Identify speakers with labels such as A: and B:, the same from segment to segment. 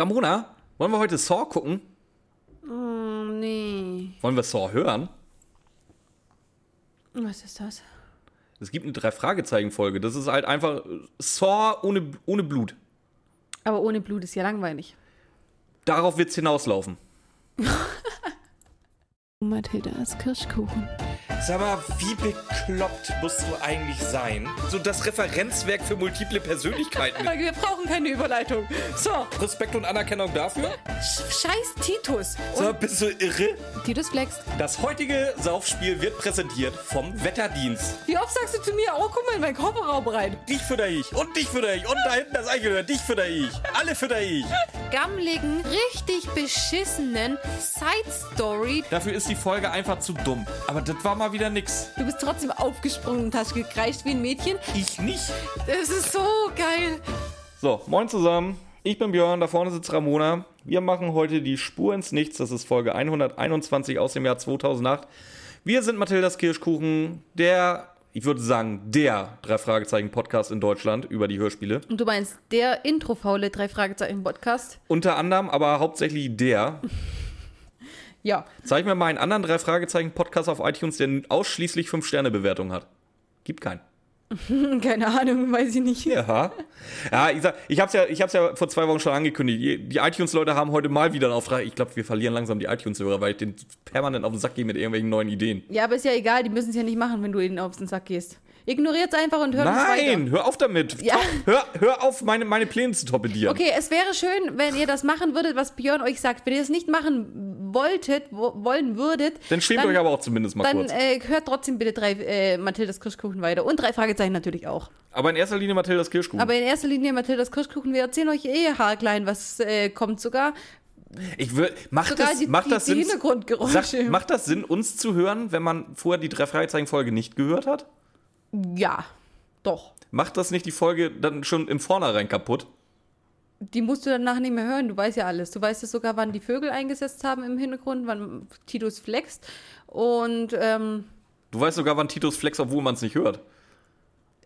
A: Ramona, wollen wir heute Saw gucken?
B: Oh, nee.
A: Wollen wir Saw hören?
B: Was ist das?
A: Es gibt eine Drei-Fragezeichen-Folge. Das ist halt einfach Saw ohne, ohne Blut.
B: Aber ohne Blut ist ja langweilig.
A: Darauf wird's hinauslaufen.
B: Mathildas Kirschkuchen.
A: Sag mal, wie bekloppt musst du eigentlich sein? So das Referenzwerk für multiple Persönlichkeiten.
B: Wir brauchen keine Überleitung. So,
A: Respekt und Anerkennung dafür?
B: sch- scheiß Titus.
A: Sag mal, bist du irre?
B: Titus flext.
A: Das heutige Saufspiel wird präsentiert vom Wetterdienst.
B: Wie oft sagst du zu mir, oh, guck mal in meinen Kofferraum rein.
A: Dich fütter ich und dich fütter ich und da hinten das Eichhörnchen, dich fütter ich. Alle fütter ich.
B: Gammeligen, richtig beschissenen Side-Story.
A: Dafür ist die Folge einfach zu dumm. Aber das war mal wieder nix.
B: Du bist trotzdem aufgesprungen und hast gekreischt wie ein Mädchen.
A: Ich nicht.
B: Das ist so geil.
A: So, moin zusammen. Ich bin Björn, da vorne sitzt Ramona. Wir machen heute die Spur ins Nichts. Das ist Folge 121 aus dem Jahr 2008. Wir sind Mathildas Kirschkuchen, der, ich würde sagen, der Drei-Fragezeichen-Podcast in Deutschland über die Hörspiele.
B: Und du meinst der Intro-faule Drei-Fragezeichen-Podcast?
A: Unter anderem, aber hauptsächlich der.
B: Ja.
A: Zeig mir mal einen anderen Drei-Fragezeichen-Podcast auf iTunes, der ausschließlich 5-Sterne-Bewertung hat. Gibt keinen.
B: Keine Ahnung, weiß ich nicht.
A: Ja. Ja, ich, sag, ich hab's ja, ich hab's ja vor zwei Wochen schon angekündigt. Die- Die iTunes-Leute haben heute mal wieder einen Auftrag. Ich glaube, wir verlieren langsam die iTunes-Hörer, weil ich den permanent auf den Sack gehe mit irgendwelchen neuen Ideen.
B: Ja, aber ist ja egal, die müssen es ja nicht machen, wenn du ihnen auf den Sack gehst. Ignoriert's einfach und hört es weiter.
A: Nein, hör auf damit.
B: Ja.
A: Hör, hör auf, meine, meine Pläne zu torpedieren.
B: Okay, es wäre schön, wenn ihr das machen würdet, was Björn euch sagt. Wenn ihr es nicht machen wolltet, wo, wollen würdet,
A: Dann schämt euch aber auch zumindest mal
B: dann
A: kurz.
B: äh, hört trotzdem bitte drei äh, Mathildas Kirschkuchen weiter. Und drei Fragezeichen natürlich auch.
A: aber in erster Linie Mathildas Kirschkuchen.
B: Aber in erster Linie Mathildas Kirschkuchen. Wir erzählen euch eh haarklein, was äh, kommt sogar.
A: ich will, macht
B: Sogar
A: das,
B: die-
A: macht
B: die-
A: das Sinn?
B: Hintergrundgeräusche.
A: Sag, macht das Sinn, uns zu hören, wenn man vorher die drei Fragezeichen-Folge nicht gehört hat?
B: Ja, doch.
A: Macht das nicht die Folge dann schon im Vornherein kaputt?
B: Die musst du danach nicht mehr hören. Du weißt ja alles. Du weißt ja sogar, wann die Vögel eingesetzt haben im Hintergrund, wann Titus flext. Und ähm,
A: Du weißt sogar, wann Titus flex, obwohl man es nicht hört.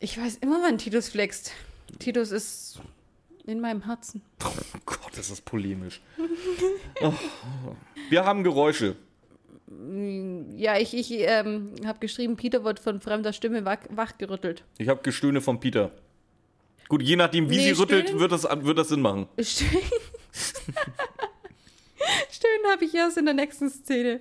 B: ich weiß immer, wann Titus flext. Titus ist in meinem Herzen.
A: Oh Gott, das ist polemisch. oh. Wir haben Geräusche.
B: Ja, ich, ich ähm, habe geschrieben, Peter wird von fremder Stimme wach, wachgerüttelt.
A: Ich habe Gestöhne vom Peter. Gut, je nachdem, wie
B: Nee,
A: sie rüttelt, wird das, wird das Sinn machen.
B: Stöhnen Stöhnen habe ich erst in der nächsten Szene.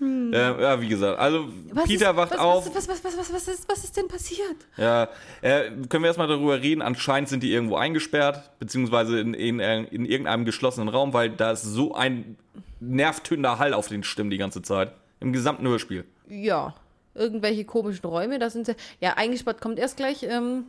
A: Äh, ja, wie gesagt, also
B: Was
A: Peter
B: ist,
A: wacht
B: was,
A: auf.
B: Was, was, was, was, was, ist, was ist denn passiert?
A: Ja, äh, können wir erstmal darüber reden? Anscheinend sind die irgendwo eingesperrt, beziehungsweise in, in, äh, in irgendeinem geschlossenen Raum, weil da ist so ein nervtötender Hall auf den Stimmen die ganze Zeit. Im gesamten Hörspiel.
B: Ja, irgendwelche komischen Räume, da sind sie. Ja, eingesperrt kommt erst gleich. Ähm,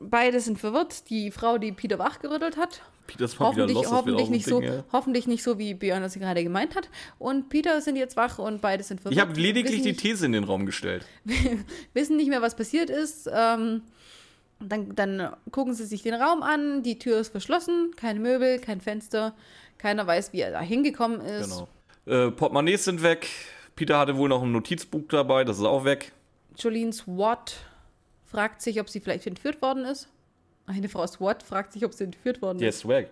B: beide sind verwirrt. Die Frau, die Peter wachgerüttelt hat.
A: Peter ist
B: Hoffentlich,
A: los,
B: hoffentlich, nicht
A: Ding,
B: so,
A: ja.
B: hoffentlich nicht so, wie Björn das gerade gemeint hat. Und Peter sind jetzt wach und beide sind verwirrt.
A: Ich habe lediglich die
B: nicht,
A: These in den Raum gestellt.
B: wissen nicht mehr, was passiert ist. Ähm, dann, dann gucken sie sich den Raum an. Die Tür ist verschlossen. Keine Möbel, kein Fenster. Keiner weiß, wie er da hingekommen ist.
A: Genau. Äh, Portemonnaies sind weg. Peter hatte wohl noch ein Notizbuch dabei, das ist auch weg.
B: Jolene SWAT fragt sich, ob sie vielleicht entführt worden ist. Eine Frau SWAT fragt sich, ob sie entführt worden
A: Der
B: ist.
A: ist Swag.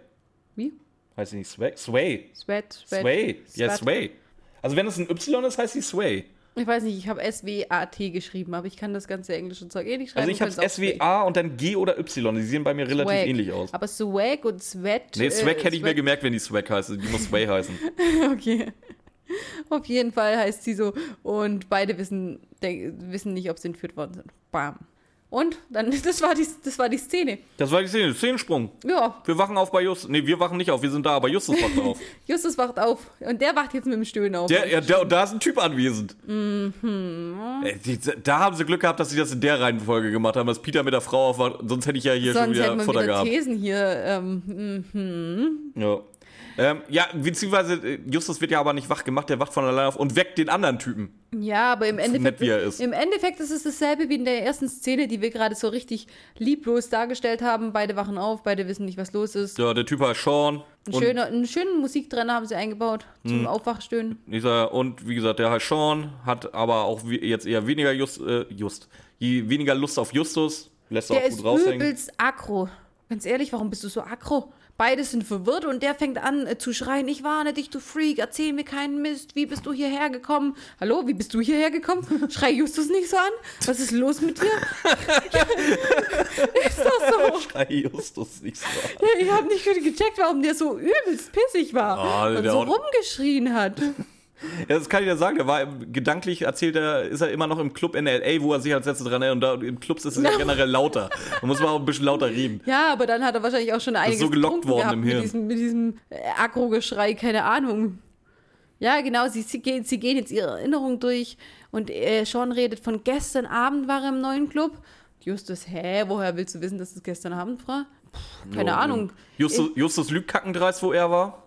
B: Wie?
A: Heißt sie nicht Swag? Sway.
B: Swat, Swat,
A: Sway. Ja. Sway. Also wenn es ein Y ist, heißt sie Sway.
B: Ich weiß nicht, ich habe S-W-A-T geschrieben, aber ich kann das ganze englische Zeug eh nicht schreiben.
A: Also ich habe. S-W-A und dann G oder Y. Die sehen bei mir relativ
B: Swag.
A: ähnlich aus.
B: Aber Swag und Sweat.
A: Nee, Swag
B: äh,
A: hätte ich mir
B: Swag-
A: gemerkt, wenn die Swag heißt. Die muss Sway heißen.
B: Okay. Auf jeden Fall heißt sie so. Und beide wissen, wissen nicht, ob sie entführt worden sind. Bam. Und dann, das war die, das war die Szene.
A: Das war die Szene. Szenensprung.
B: Ja,
A: Wir wachen auf bei Justus. Nee, wir wachen nicht auf. Wir sind da, aber Justus wacht auf.
B: Justus wacht auf. Und der wacht jetzt mit dem Stöhnen auf.
A: Der, ja, der, und da ist ein Typ anwesend. Äh, die, da haben sie Glück gehabt, dass sie das in der Reihenfolge gemacht haben, dass Peter mit der Frau aufwacht. Sonst hätte ich ja hier schon
B: Sonst
A: wieder
B: hätten wir
A: Futter
B: wieder
A: gehabt.
B: Thesen hier. Ähm, mhm.
A: Ja. Ähm, ja, beziehungsweise äh, Justus wird ja aber nicht wach gemacht, der wacht von alleine auf und weckt den anderen Typen.
B: Ja, aber im Endeffekt,
A: ist.
B: im Endeffekt ist es dasselbe wie in der ersten Szene, die wir gerade so richtig lieblos dargestellt haben. Beide wachen auf, beide wissen nicht, was los ist.
A: Ja, der Typ heißt Sean.
B: Ein
A: Und,
B: schöner, einen schönen Musiktrainer haben sie eingebaut
A: Hm.
B: zum Aufwachstöhnen.
A: ich sag, und wie gesagt, der heißt Sean, hat aber auch jetzt eher weniger Just, äh, Just, je weniger Lust auf Justus. Lässt er
B: Der
A: auch
B: ist
A: gut raushängen.
B: übelst aggro. Ganz ehrlich, warum bist du so aggro? Beide sind verwirrt und der fängt an äh, zu schreien, ich warne dich, du Freak, erzähl mir keinen Mist, wie bist du hierher gekommen? Hallo, wie bist du hierher gekommen? Schrei Justus nicht so an. Was ist los mit dir? ist doch so.
A: Schrei Justus nicht so. an.
B: Ich habe nicht gecheckt, warum der so übelst pissig war
A: Ah,
B: und so rumgeschrien hat.
A: Ja, das kann ich ja sagen. Der war gedanklich erzählt er, ist er immer noch im Club in LA, wo er sich als letztes dran erinnert. Und da, im Clubs ist es ja generell lauter. Da muss man auch ein bisschen lauter reden.
B: Ja, aber dann hat er wahrscheinlich auch schon einiges
A: so gelockt worden
B: gehabt
A: im
B: mit
A: Hirn.
B: diesem, mit diesem äh, Agro-Geschrei, keine Ahnung. Ja, genau, sie, sie, gehen, sie gehen jetzt ihre Erinnerung durch und äh, Sean redet von gestern Abend war er im neuen Club. Justus, hä, woher willst du wissen, dass es gestern Abend war? Pff, keine
A: Ja,
B: Ahnung.
A: Justus, Justus lügt kackendreist, wo er war.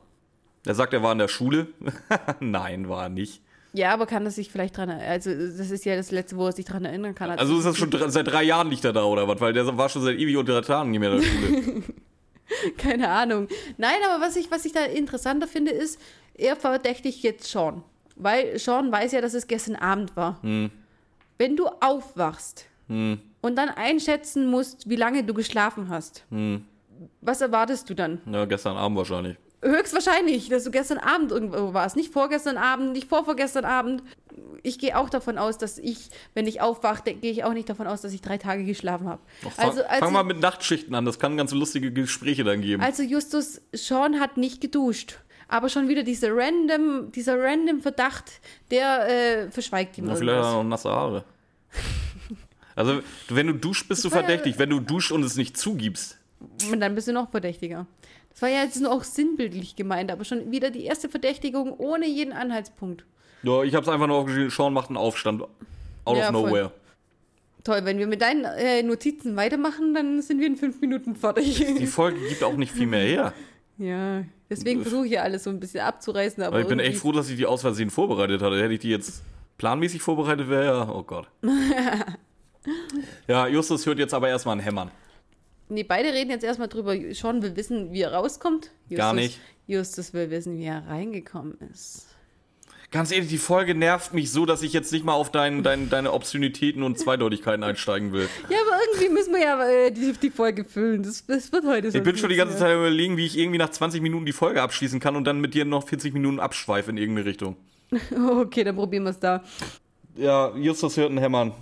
A: Er sagt, er war in der Schule. Nein, war er nicht.
B: Ja, aber kann er sich vielleicht dran erinnern? Also, das ist ja das Letzte, wo er sich dran erinnern kann. als
A: Also ist das schon dr- seit drei Jahren er da oder was? Weil der war schon seit ewig unter Tagen nicht mehr in der Schule.
B: Keine Ahnung. Nein, aber was ich, was ich da interessanter finde, ist, er verdächtigt jetzt Sean. Weil Sean weiß ja, dass es gestern Abend war. Wenn du aufwachst und dann einschätzen musst, wie lange du geschlafen hast, was erwartest du dann?
A: ja, gestern Abend wahrscheinlich.
B: Höchstwahrscheinlich, dass du gestern Abend irgendwo warst. Nicht vorgestern Abend, nicht vorvorgestern Abend. Ich gehe auch davon aus, dass ich, wenn ich aufwache, gehe ich auch nicht davon aus, dass ich drei Tage geschlafen habe.
A: Fang,
B: Also, als
A: fang
B: ich-
A: mal mit Nachtschichten an, das kann ganz lustige Gespräche dann geben.
B: Also Justus, Sean hat nicht geduscht. Aber schon wieder dieser random, dieser random Verdacht, der äh, verschweigt ihm
A: Na, vielleicht hat er noch nasse Haare. Also, wenn du duschst, bist du
B: ja-
A: verdächtig. Wenn du duschst und es nicht zugibst.
B: Und dann bist du noch verdächtiger. Das war ja jetzt nur auch sinnbildlich gemeint, aber schon wieder die erste Verdächtigung ohne jeden Anhaltspunkt.
A: Ja, ich hab's einfach nur aufgeschrieben, Sean macht einen Aufstand. Out
B: Ja,
A: of
B: voll.
A: nowhere.
B: Toll, wenn wir mit deinen äh, Notizen weitermachen, dann sind wir in fünf Minuten fertig.
A: Die Folge gibt auch nicht viel mehr her.
B: ja, deswegen versuche ich ja alles so ein bisschen abzureißen. Aber
A: Aber ich bin echt froh, dass ich die aus Versehen vorbereitet hatte. Hätte ich die jetzt planmäßig vorbereitet, wäre ja, oh Gott. ja, Justus hört jetzt aber erstmal ein Hämmern.
B: Nee, beide reden jetzt erstmal drüber. Sean will wissen, wie er rauskommt. Justus,
A: Gar nicht.
B: Justus will wissen, wie er reingekommen ist.
A: Ganz ehrlich, die Folge nervt mich so, dass ich jetzt nicht mal auf dein, dein, deine Obszönitäten und Zweideutigkeiten einsteigen will.
B: Ja, aber irgendwie müssen wir ja äh, die, die Folge füllen. Das, das wird heute so.
A: Ich bin schon die ganze Zeit überlegen, wie ich irgendwie nach 20 Minuten die Folge abschließen kann und dann mit dir noch 40 Minuten abschweife in irgendeine Richtung.
B: Okay, dann probieren wir es da.
A: Ja, Justus hört ein Hämmern.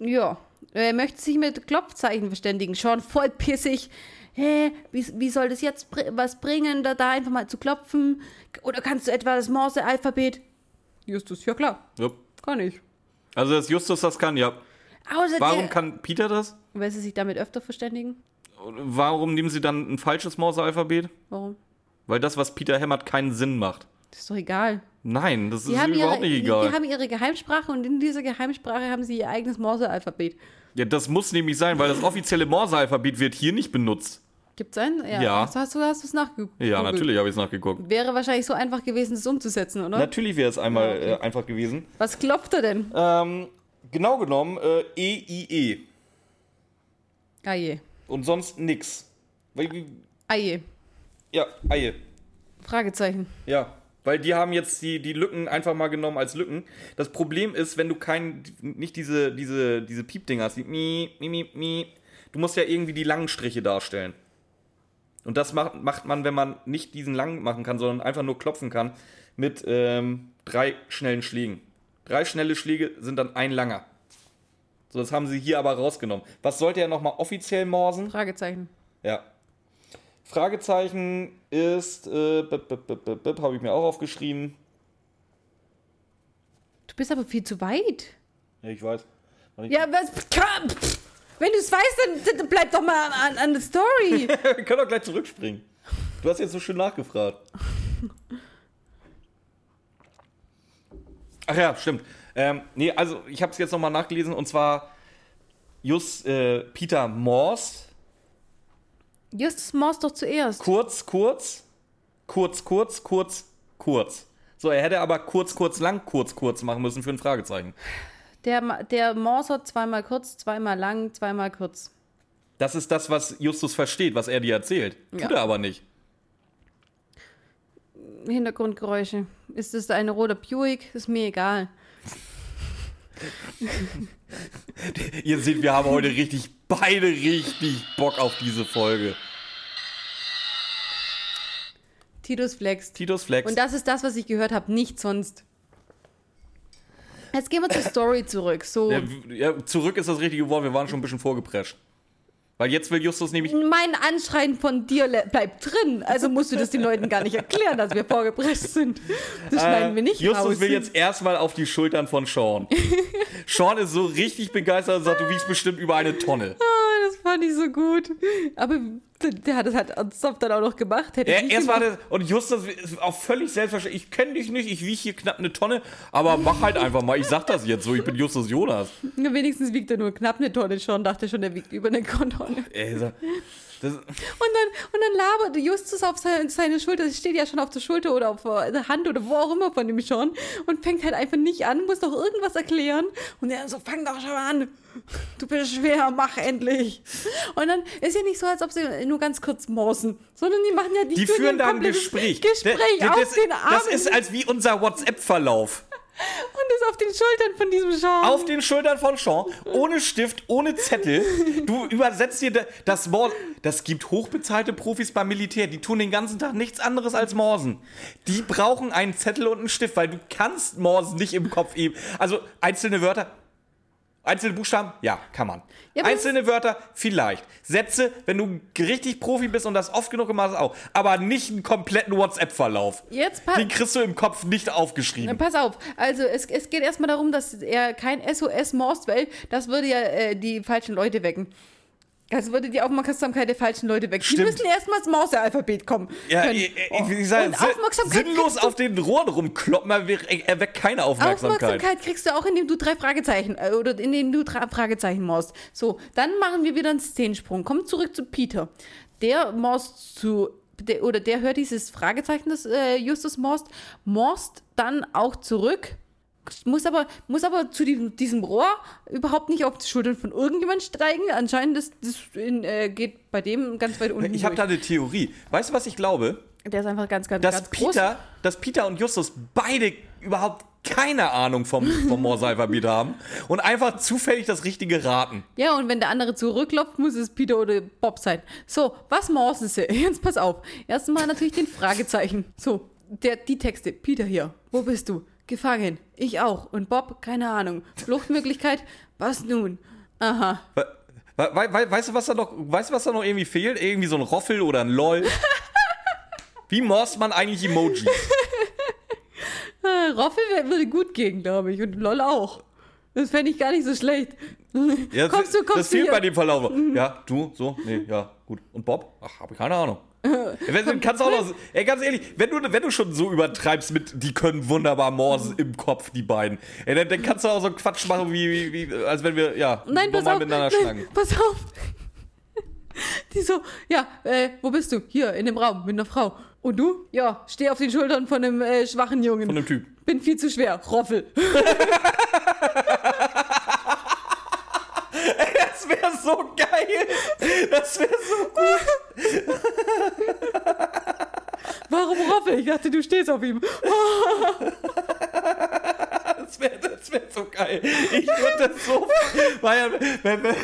B: Ja. Er möchte sich mit Klopfzeichen verständigen. Sean voll pissig. Hä, wie, wie soll das jetzt was bringen, da, da einfach mal zu klopfen? Oder kannst du etwa das Morse-Alphabet? Justus, ja klar,
A: Ja.
B: kann ich.
A: Also, dass Justus das kann, ja.
B: Außer
A: Warum kann Peter das?
B: Will sie sich damit öfter verständigen?
A: Warum nehmen sie dann ein falsches Morse-Alphabet?
B: Warum?
A: Weil das, was Peter hämmert, keinen Sinn macht.
B: Das ist doch egal.
A: Nein, das ist
B: Die ihre,
A: überhaupt nicht
B: die,
A: egal.
B: die haben ihre Geheimsprache und in dieser Geheimsprache haben sie ihr eigenes Morse-Alphabet.
A: ja, das muss nämlich sein, weil das offizielle Morse-Alphabet wird hier nicht benutzt.
B: Gibt's einen?
A: Ja.
B: Hast, hast du hast es nachgeguckt?
A: Ja, natürlich habe ich es nachgeguckt.
B: Wäre wahrscheinlich so einfach gewesen, das umzusetzen, oder?
A: Natürlich wäre es einmal
B: Ja, okay.
A: äh, einfach gewesen.
B: Was klopft er denn?
A: Ähm, genau genommen äh, EIE.
B: Ah je.
A: Und sonst nix. Weil,
B: Ah je.
A: ja, Eie.
B: Fragezeichen.
A: Ja. Weil die haben jetzt die, die Lücken einfach mal genommen als Lücken. Das Problem ist, wenn du kein, nicht diese, diese, diese Piepdinger hast, die mi, mi, mi, mi, du musst ja irgendwie die langen Striche darstellen. Und das macht, macht man, wenn man nicht diesen lang machen kann, sondern einfach nur klopfen kann, mit ähm, drei schnellen Schlägen. Drei schnelle Schläge sind dann ein langer. So, das haben sie hier aber rausgenommen. Was sollte er nochmal offiziell morsen?
B: Fragezeichen.
A: Ja. Fragezeichen ist, äh, habe ich mir auch aufgeschrieben.
B: Du bist aber viel zu weit.
A: Ja, ich weiß.
B: Ja, was? Wenn du es weißt, dann, dann bleib doch mal an, an der Story.
A: Wir können doch gleich zurückspringen. Du hast jetzt so schön nachgefragt. Ach ja, stimmt. Ähm, nee, also ich habe es jetzt nochmal nachgelesen und zwar Just äh, Peter Morse,
B: Justus Morse doch zuerst.
A: kurz, kurz, kurz, kurz, kurz, kurz. So, er hätte aber kurz, kurz, lang, kurz, kurz machen müssen für ein Fragezeichen.
B: Der, der Morse hat zweimal kurz, zweimal lang, zweimal kurz.
A: Das ist das, was Justus versteht, was er dir erzählt. Tut
B: Ja.
A: er aber nicht.
B: Hintergrundgeräusche. Ist es eine rote Buick? Ist mir egal.
A: Ihr seht, wir haben heute richtig, beide richtig Bock auf diese Folge.
B: Titus flext.
A: Titus Flex.
B: Und das ist das, was ich gehört habe, nicht sonst. Jetzt gehen wir zur Story zurück. So,
A: ja, ja, zurück ist das richtige Wort, wir waren schon ein bisschen vorgeprescht. Weil jetzt will Justus nämlich.
B: mein Anschreien von dir le- bleibt drin. Also musst du das den Leuten gar nicht erklären, dass wir vorgeprescht sind. Das schneiden wir nicht
A: Äh, Justus
B: raus.
A: will jetzt erstmal auf die Schultern von Sean. Sean ist so richtig begeistert und sagt, du wiegst bestimmt über eine Tonne.
B: Das fand ich so gut. Aber der, der hat das halt ernsthaft dann auch noch gemacht. Hätte
A: Er,
B: nicht
A: erst war das, und Justus ist auch völlig selbstverständlich. Ich kenne dich nicht, ich wiege hier knapp eine Tonne, aber mach halt einfach mal. Ich sag das jetzt so, ich bin Justus Jonas.
B: Ja, wenigstens wiegt er nur knapp eine Tonne schon. Dachte schon, er wiegt über eine Tonne.
A: Ey, das,
B: Und dann, und dann labert Justus auf seine, seine Schulter, das steht ja schon auf der Schulter oder auf der Hand oder wo auch immer von ihm schon und fängt halt einfach nicht an, muss doch irgendwas erklären. Und er so, fang doch schon an. Du bist schwer, mach endlich. Und dann ist ja nicht so, als ob sie nur ganz kurz morsen, sondern die machen ja die,
A: die führen da ein Gespräch.
B: Gespräch
A: das, das,
B: den Armen
A: das ist als wie unser WhatsApp-Verlauf.
B: Und ist auf den Schultern von diesem Sean.
A: Auf den Schultern von Sean, ohne Stift, ohne Zettel. Du übersetzt dir da- das Wort. Das gibt hochbezahlte Profis beim Militär. Die tun den ganzen Tag nichts anderes als Morsen. Die brauchen einen Zettel und einen Stift, weil du kannst Morsen nicht im Kopf eben. Also einzelne Wörter. Einzelne Buchstaben? Ja, kann man.
B: Ja,
A: Einzelne Wörter? Vielleicht. Sätze, wenn du richtig Profi bist und das oft genug gemacht hast, auch. Aber nicht einen kompletten WhatsApp-Verlauf.
B: Jetzt
A: Den kriegst du im Kopf nicht aufgeschrieben.
B: Pass auf, also es, es geht erstmal darum, dass er kein SOS morst, weil das würde ja äh, die falschen Leute wecken. Das würde die Aufmerksamkeit der falschen Leute. Die
A: Stimmt.
B: müssen erstmal ins Morse-Alphabet kommen.
A: Ja,
B: können.
A: ich,
B: Oh.
A: ich, ich sag,
B: Und
A: si-
B: Aufmerksamkeit
A: sinnlos auf den Rohren rumkloppen, er, er weckt keine Aufmerksamkeit.
B: Aufmerksamkeit kriegst du auch, indem du drei Fragezeichen äh, oder indem du drei Fragezeichen morst. So, dann machen wir wieder einen Szenensprung. Kommen zurück zu Peter. Der morst zu der, oder der hört dieses Fragezeichen, das äh, Justus morst, morst dann auch zurück. Muss aber, muss aber zu diesem, diesem Rohr überhaupt nicht auf die Schultern von irgendjemand steigen. Anscheinend das, das in, äh, geht bei dem ganz weit unten.
A: Ich habe da eine Theorie. Weißt du, was ich glaube?
B: Der ist einfach ganz, ganz,
A: Dass
B: ganz groß.
A: Peter, dass Peter und Justus beide überhaupt keine Ahnung vom, vom Morse-Alphabet haben und einfach zufällig das Richtige raten.
B: Ja, und wenn der andere zurückklopft, muss es Peter oder Bob sein. So, was morsen sie? Jetzt pass auf. Erstmal natürlich den Fragezeichen. So, der, die Texte. Peter hier, wo bist du? Gefangen. Ich auch. Und Bob, keine Ahnung. Fluchtmöglichkeit, was nun? Aha.
A: We we we weißt, du, was da noch, weißt du, was da noch irgendwie fehlt? Irgendwie so ein Roffel oder ein LOL. Wie morst man eigentlich Emojis?
B: Roffel würde gut gehen, glaube ich. Und LOL auch. Das fände ich gar nicht so schlecht.
A: Ja,
B: kommst du, kommst
A: das
B: du
A: fehlt
B: hier?
A: bei dem Verlauf. Ja, du, so, nee, ja, gut. Und Bob? Ach, habe keine Ahnung. Wenn, du kannst auch noch, ey, ganz ehrlich, wenn du, wenn du schon so übertreibst mit, die können wunderbar morsen im Kopf, die beiden, ey, dann, dann kannst du auch so Quatsch machen, wie, wie, wie als wenn wir, ja,
B: Nein, pass
A: normal
B: auf.
A: miteinander
B: Nein,
A: schlagen.
B: pass auf. Die so, ja, äh, wo bist du? Hier, in dem Raum, mit einer Frau. Und du? Ja, steh auf den Schultern von einem äh, schwachen Jungen.
A: Von dem Typ.
B: Bin viel zu schwer. Roffel.
A: Das wäre so geil. Das wäre so gut.
B: Warum Roffel? Ich dachte, du stehst auf ihm.
A: Das wäre das wär so geil. Ich würde das so, weil, wenn, wenn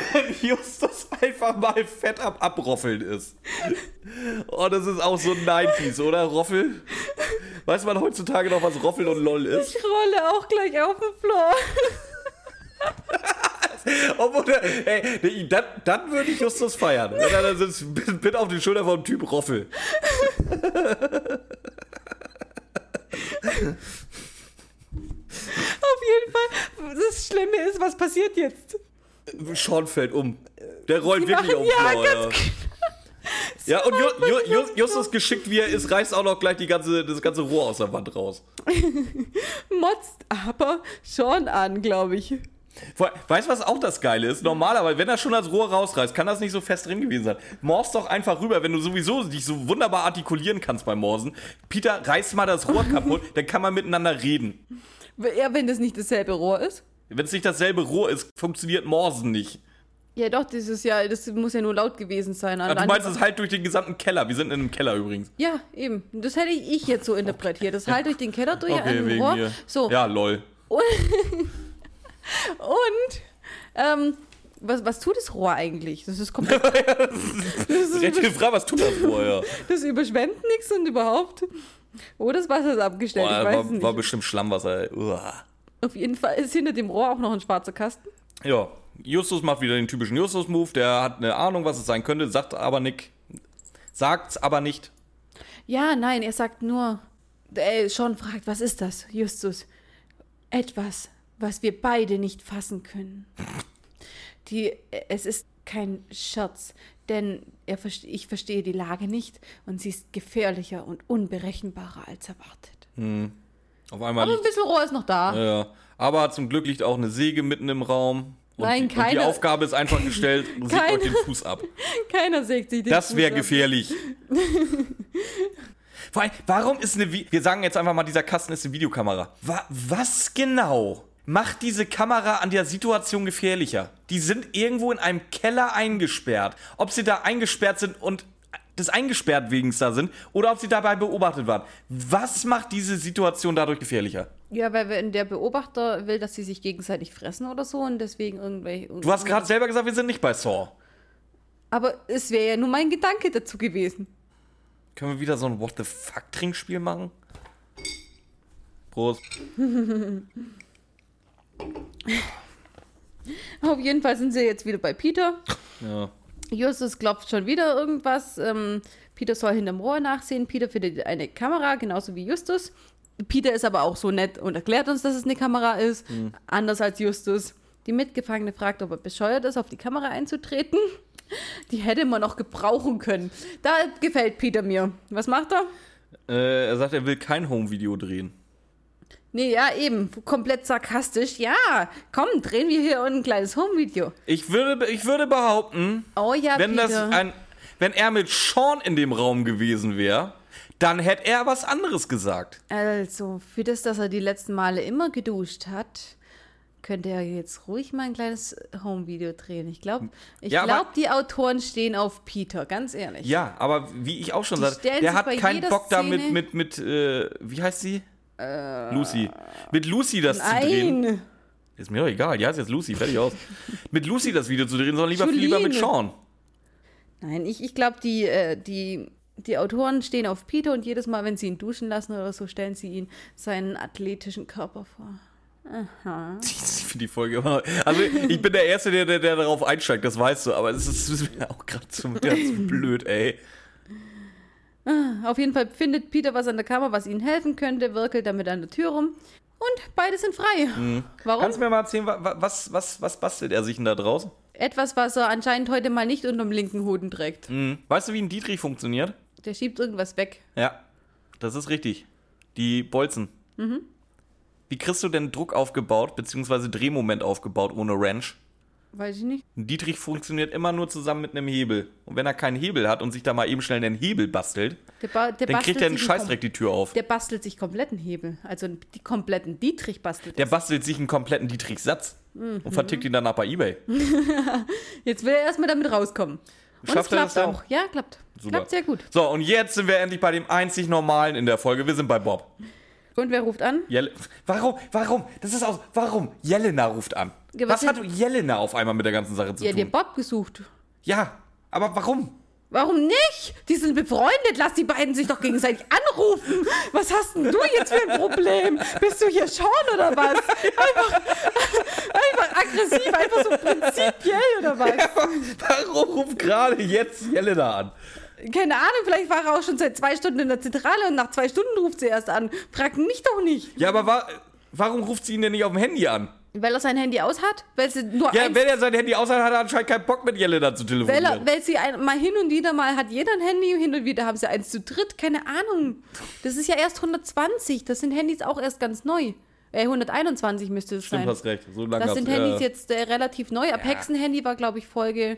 A: Justus einfach mal fett am Abroffeln ist. Oh, das ist auch so ein 90s, oder? Roffel? Weiß man heutzutage noch, was Roffel und LOL ist?
B: Ich rolle auch gleich auf den Floor.
A: Obwohl, ey, dann, dann würde ich Justus feiern. Wenn er da sitzt, bin, auf die Schulter vom Typ Roffel.
B: Auf jeden Fall. Das Schlimme ist, was passiert jetzt?
A: Sean fällt um. Der rollt
B: Die
A: wirklich
B: machen-
A: auf
B: ja, ganz
A: Ja, und Ju, Ju, Ju, Justus geschickt wie er ist, reißt auch noch gleich die ganze, das ganze Rohr aus der Wand raus.
B: Motzt aber schon an, glaube ich.
A: Weißt du, was auch das Geile ist? Normalerweise, wenn er schon das Rohr rausreißt, kann das nicht so fest drin gewesen sein. Morst doch einfach rüber, wenn du sowieso dich so wunderbar artikulieren kannst beim Morsen. Peter, reiß mal das Rohr kaputt, dann kann man miteinander reden.
B: Ja, wenn das nicht dasselbe Rohr ist.
A: Wenn es nicht dasselbe Rohr ist, funktioniert Morsen nicht.
B: Ja, doch, das ist ja, das muss ja nur laut gewesen sein.
A: Ah, du meinst es halt durch den gesamten Keller. Wir sind in einem Keller übrigens.
B: Ja, eben. Das hätte ich jetzt so interpretiert. Das halt durch den Keller durch
A: Okay, wegen
B: Rohr.
A: mir.
B: So.
A: Ja, lol.
B: Und, ähm, Was, was tut das Rohr eigentlich? Das ist komplett.
A: Das ist die Frage, was tut das vorher?
B: Das überschwemmt nichts und überhaupt. Oh, das Wasser ist abgestellt.
A: Boah,
B: ich weiß
A: war,
B: nicht.
A: war bestimmt Schlammwasser. ey. Uah.
B: Auf jeden Fall ist hinter dem Rohr auch noch ein schwarzer Kasten.
A: Ja, Justus macht wieder den typischen Justus-Move. Der hat eine Ahnung, was es sein könnte, sagt aber nicht. Sagt's aber nicht.
B: Ja, nein, er sagt nur. Äh, Sean fragt, was ist das, Justus? Etwas, was wir beide nicht fassen können. Die, es ist kein Scherz, denn er, ich verstehe die Lage nicht und sie ist gefährlicher und unberechenbarer als erwartet.
A: Auf einmal
B: Aber ein bisschen Rohr ist noch da.
A: ja, aber zum Glück liegt auch eine Säge mitten im Raum. Und,
B: Nein,
A: die, und die
B: keine-
A: Aufgabe ist einfach gestellt, sägt
B: Keine-
A: euch den Fuß ab.
B: Keiner sägt sich den
A: Das
B: Fuß
A: wäre
B: ab.
A: gefährlich. Vor allem, warum ist eine, Vi wir sagen jetzt einfach mal, dieser Kasten ist eine Videokamera. Wa was genau macht diese Kamera an der Situation gefährlicher? Die sind irgendwo in einem Keller eingesperrt. Ob sie da eingesperrt sind und das eingesperrt wegen da sind oder ob sie dabei beobachtet waren. Was macht diese Situation dadurch gefährlicher?
B: Ja, weil wenn der Beobachter will, dass sie sich gegenseitig fressen oder so und deswegen irgendwelche.
A: Du hast gerade selber gesagt, wir sind nicht bei Saw.
B: Aber es wäre ja nur mein Gedanke dazu gewesen.
A: Können wir wieder so ein What the fuck Trinkspiel machen? Prost.
B: Auf jeden Fall sind sie jetzt wieder bei Peter.
A: Ja.
B: Justus klopft schon wieder irgendwas. Ähm, Peter soll hinterm Rohr nachsehen. Peter findet eine Kamera, genauso wie Justus. Peter ist aber auch so nett und erklärt uns, dass es eine Kamera ist. Anders als Justus. Die Mitgefangene fragt, ob er bescheuert ist, auf die Kamera einzutreten. Die hätte man noch gebrauchen können. Da gefällt Peter mir. Was macht er?
A: Äh, er sagt, er will kein Home-Video drehen.
B: Nee, ja, eben. Komplett sarkastisch. Ja, komm, drehen wir hier ein kleines Home-Video.
A: Ich würde, ich würde behaupten,
B: Oh ja,
A: wenn, das ein, wenn er mit Sean in dem Raum gewesen wäre, dann hätte er was anderes gesagt.
B: Also, für das, dass er die letzten Male immer geduscht hat, könnte er jetzt ruhig mal ein kleines Home-Video drehen. Ich glaube, ich
A: Ja,
B: glaube, die Autoren stehen auf Peter, ganz ehrlich.
A: Ja, aber wie ich auch schon
B: Die
A: sagte, der hat keinen Bock da mit, mit, mit, äh, wie heißt sie? Lucy. Mit Lucy das zu drehen.
B: Nein,
A: Ist mir doch egal, die heißt jetzt Lucy, fertig aus. mit Lucy das Video zu drehen, sondern lieber, lieber mit Sean.
B: nein, ich, ich glaube, die, äh, die, die Autoren stehen auf Peter und jedes Mal, wenn sie ihn duschen lassen oder so, stellen sie ihn seinen athletischen Körper vor. Aha.
A: Ich finde die Folge. Also, ich bin der Erste, der, der, der darauf einsteigt, das weißt du, aber es ist, ist mir auch gerade ja, zu blöd, ey.
B: Auf jeden Fall findet Peter was an der Kamera, was ihnen helfen könnte, wirkelt damit an der Tür rum und beide sind frei. Warum?
A: Kannst du mir mal erzählen, wa- wa- was, was, was bastelt er sich denn da draußen?
B: Etwas, was er anscheinend heute mal nicht unterm linken Hoden trägt.
A: Hm. Weißt du, wie ein Dietrich funktioniert?
B: Der schiebt irgendwas weg.
A: Ja, das ist richtig. Die Bolzen. Wie kriegst du denn Druck aufgebaut, beziehungsweise Drehmoment aufgebaut ohne Wrench?
B: Weiß ich nicht.
A: Ein Dietrich funktioniert immer nur zusammen mit einem Hebel. Und wenn er keinen Hebel hat und sich da mal eben schnell einen Hebel bastelt,
B: Der, ba der
A: dann kriegt er einen Scheißdreck die Tür auf.
B: Der bastelt sich kompletten Hebel. Also die kompletten Dietrich bastelt.
A: Der bastelt sich einen kompletten Dietrich-Satz und vertickt ihn danach bei Ebay.
B: Jetzt will er erstmal damit rauskommen. Und
A: Schafft
B: es
A: er das
B: klappt
A: dann?
B: auch. Ja, klappt.
A: Super.
B: Klappt sehr gut.
A: So, und jetzt sind wir endlich bei dem einzig Normalen in der Folge. Wir sind bei Bob.
B: Und wer ruft an?
A: Jelle warum? Warum? Das ist aus. Warum? Jelena ruft an.
B: Ja,
A: was hat Jelena auf einmal mit der ganzen Sache zu
B: Ja, den
A: tun?
B: Bob gesucht.
A: Ja, aber warum?
B: Warum nicht? Die sind befreundet. Lass die beiden sich doch gegenseitig anrufen. Was hast denn du jetzt für ein Problem? Bist du hier Sean oder was? Einfach, einfach aggressiv, einfach so prinzipiell oder was?
A: Warum ruft gerade jetzt Jelena an?
B: Keine Ahnung, vielleicht war er auch schon seit zwei Stunden in der Zentrale und nach zwei Stunden ruft sie erst an. Frag mich doch nicht.
A: Ja, aber wa warum ruft sie ihn denn nicht auf dem Handy an?
B: Weil er sein Handy aus hat? Weil sie nur
A: Ja,
B: eins,
A: wenn er sein Handy aus hat, hat er anscheinend keinen Bock mit Jelena zu
B: weil, er,
A: telefonieren.
B: weil sie ein, mal hin und wieder mal hat jeder ein Handy, hin und wieder haben sie eins zu dritt, keine Ahnung. Das ist ja erst 120, das sind Handys auch erst ganz neu. Äh, 121 müsste es
A: Stimmt,
B: sein.
A: hast recht. So lange
B: Das sind
A: ja,
B: Handys jetzt äh, relativ neu. Ab Hexen-Handy war, glaube ich, Folge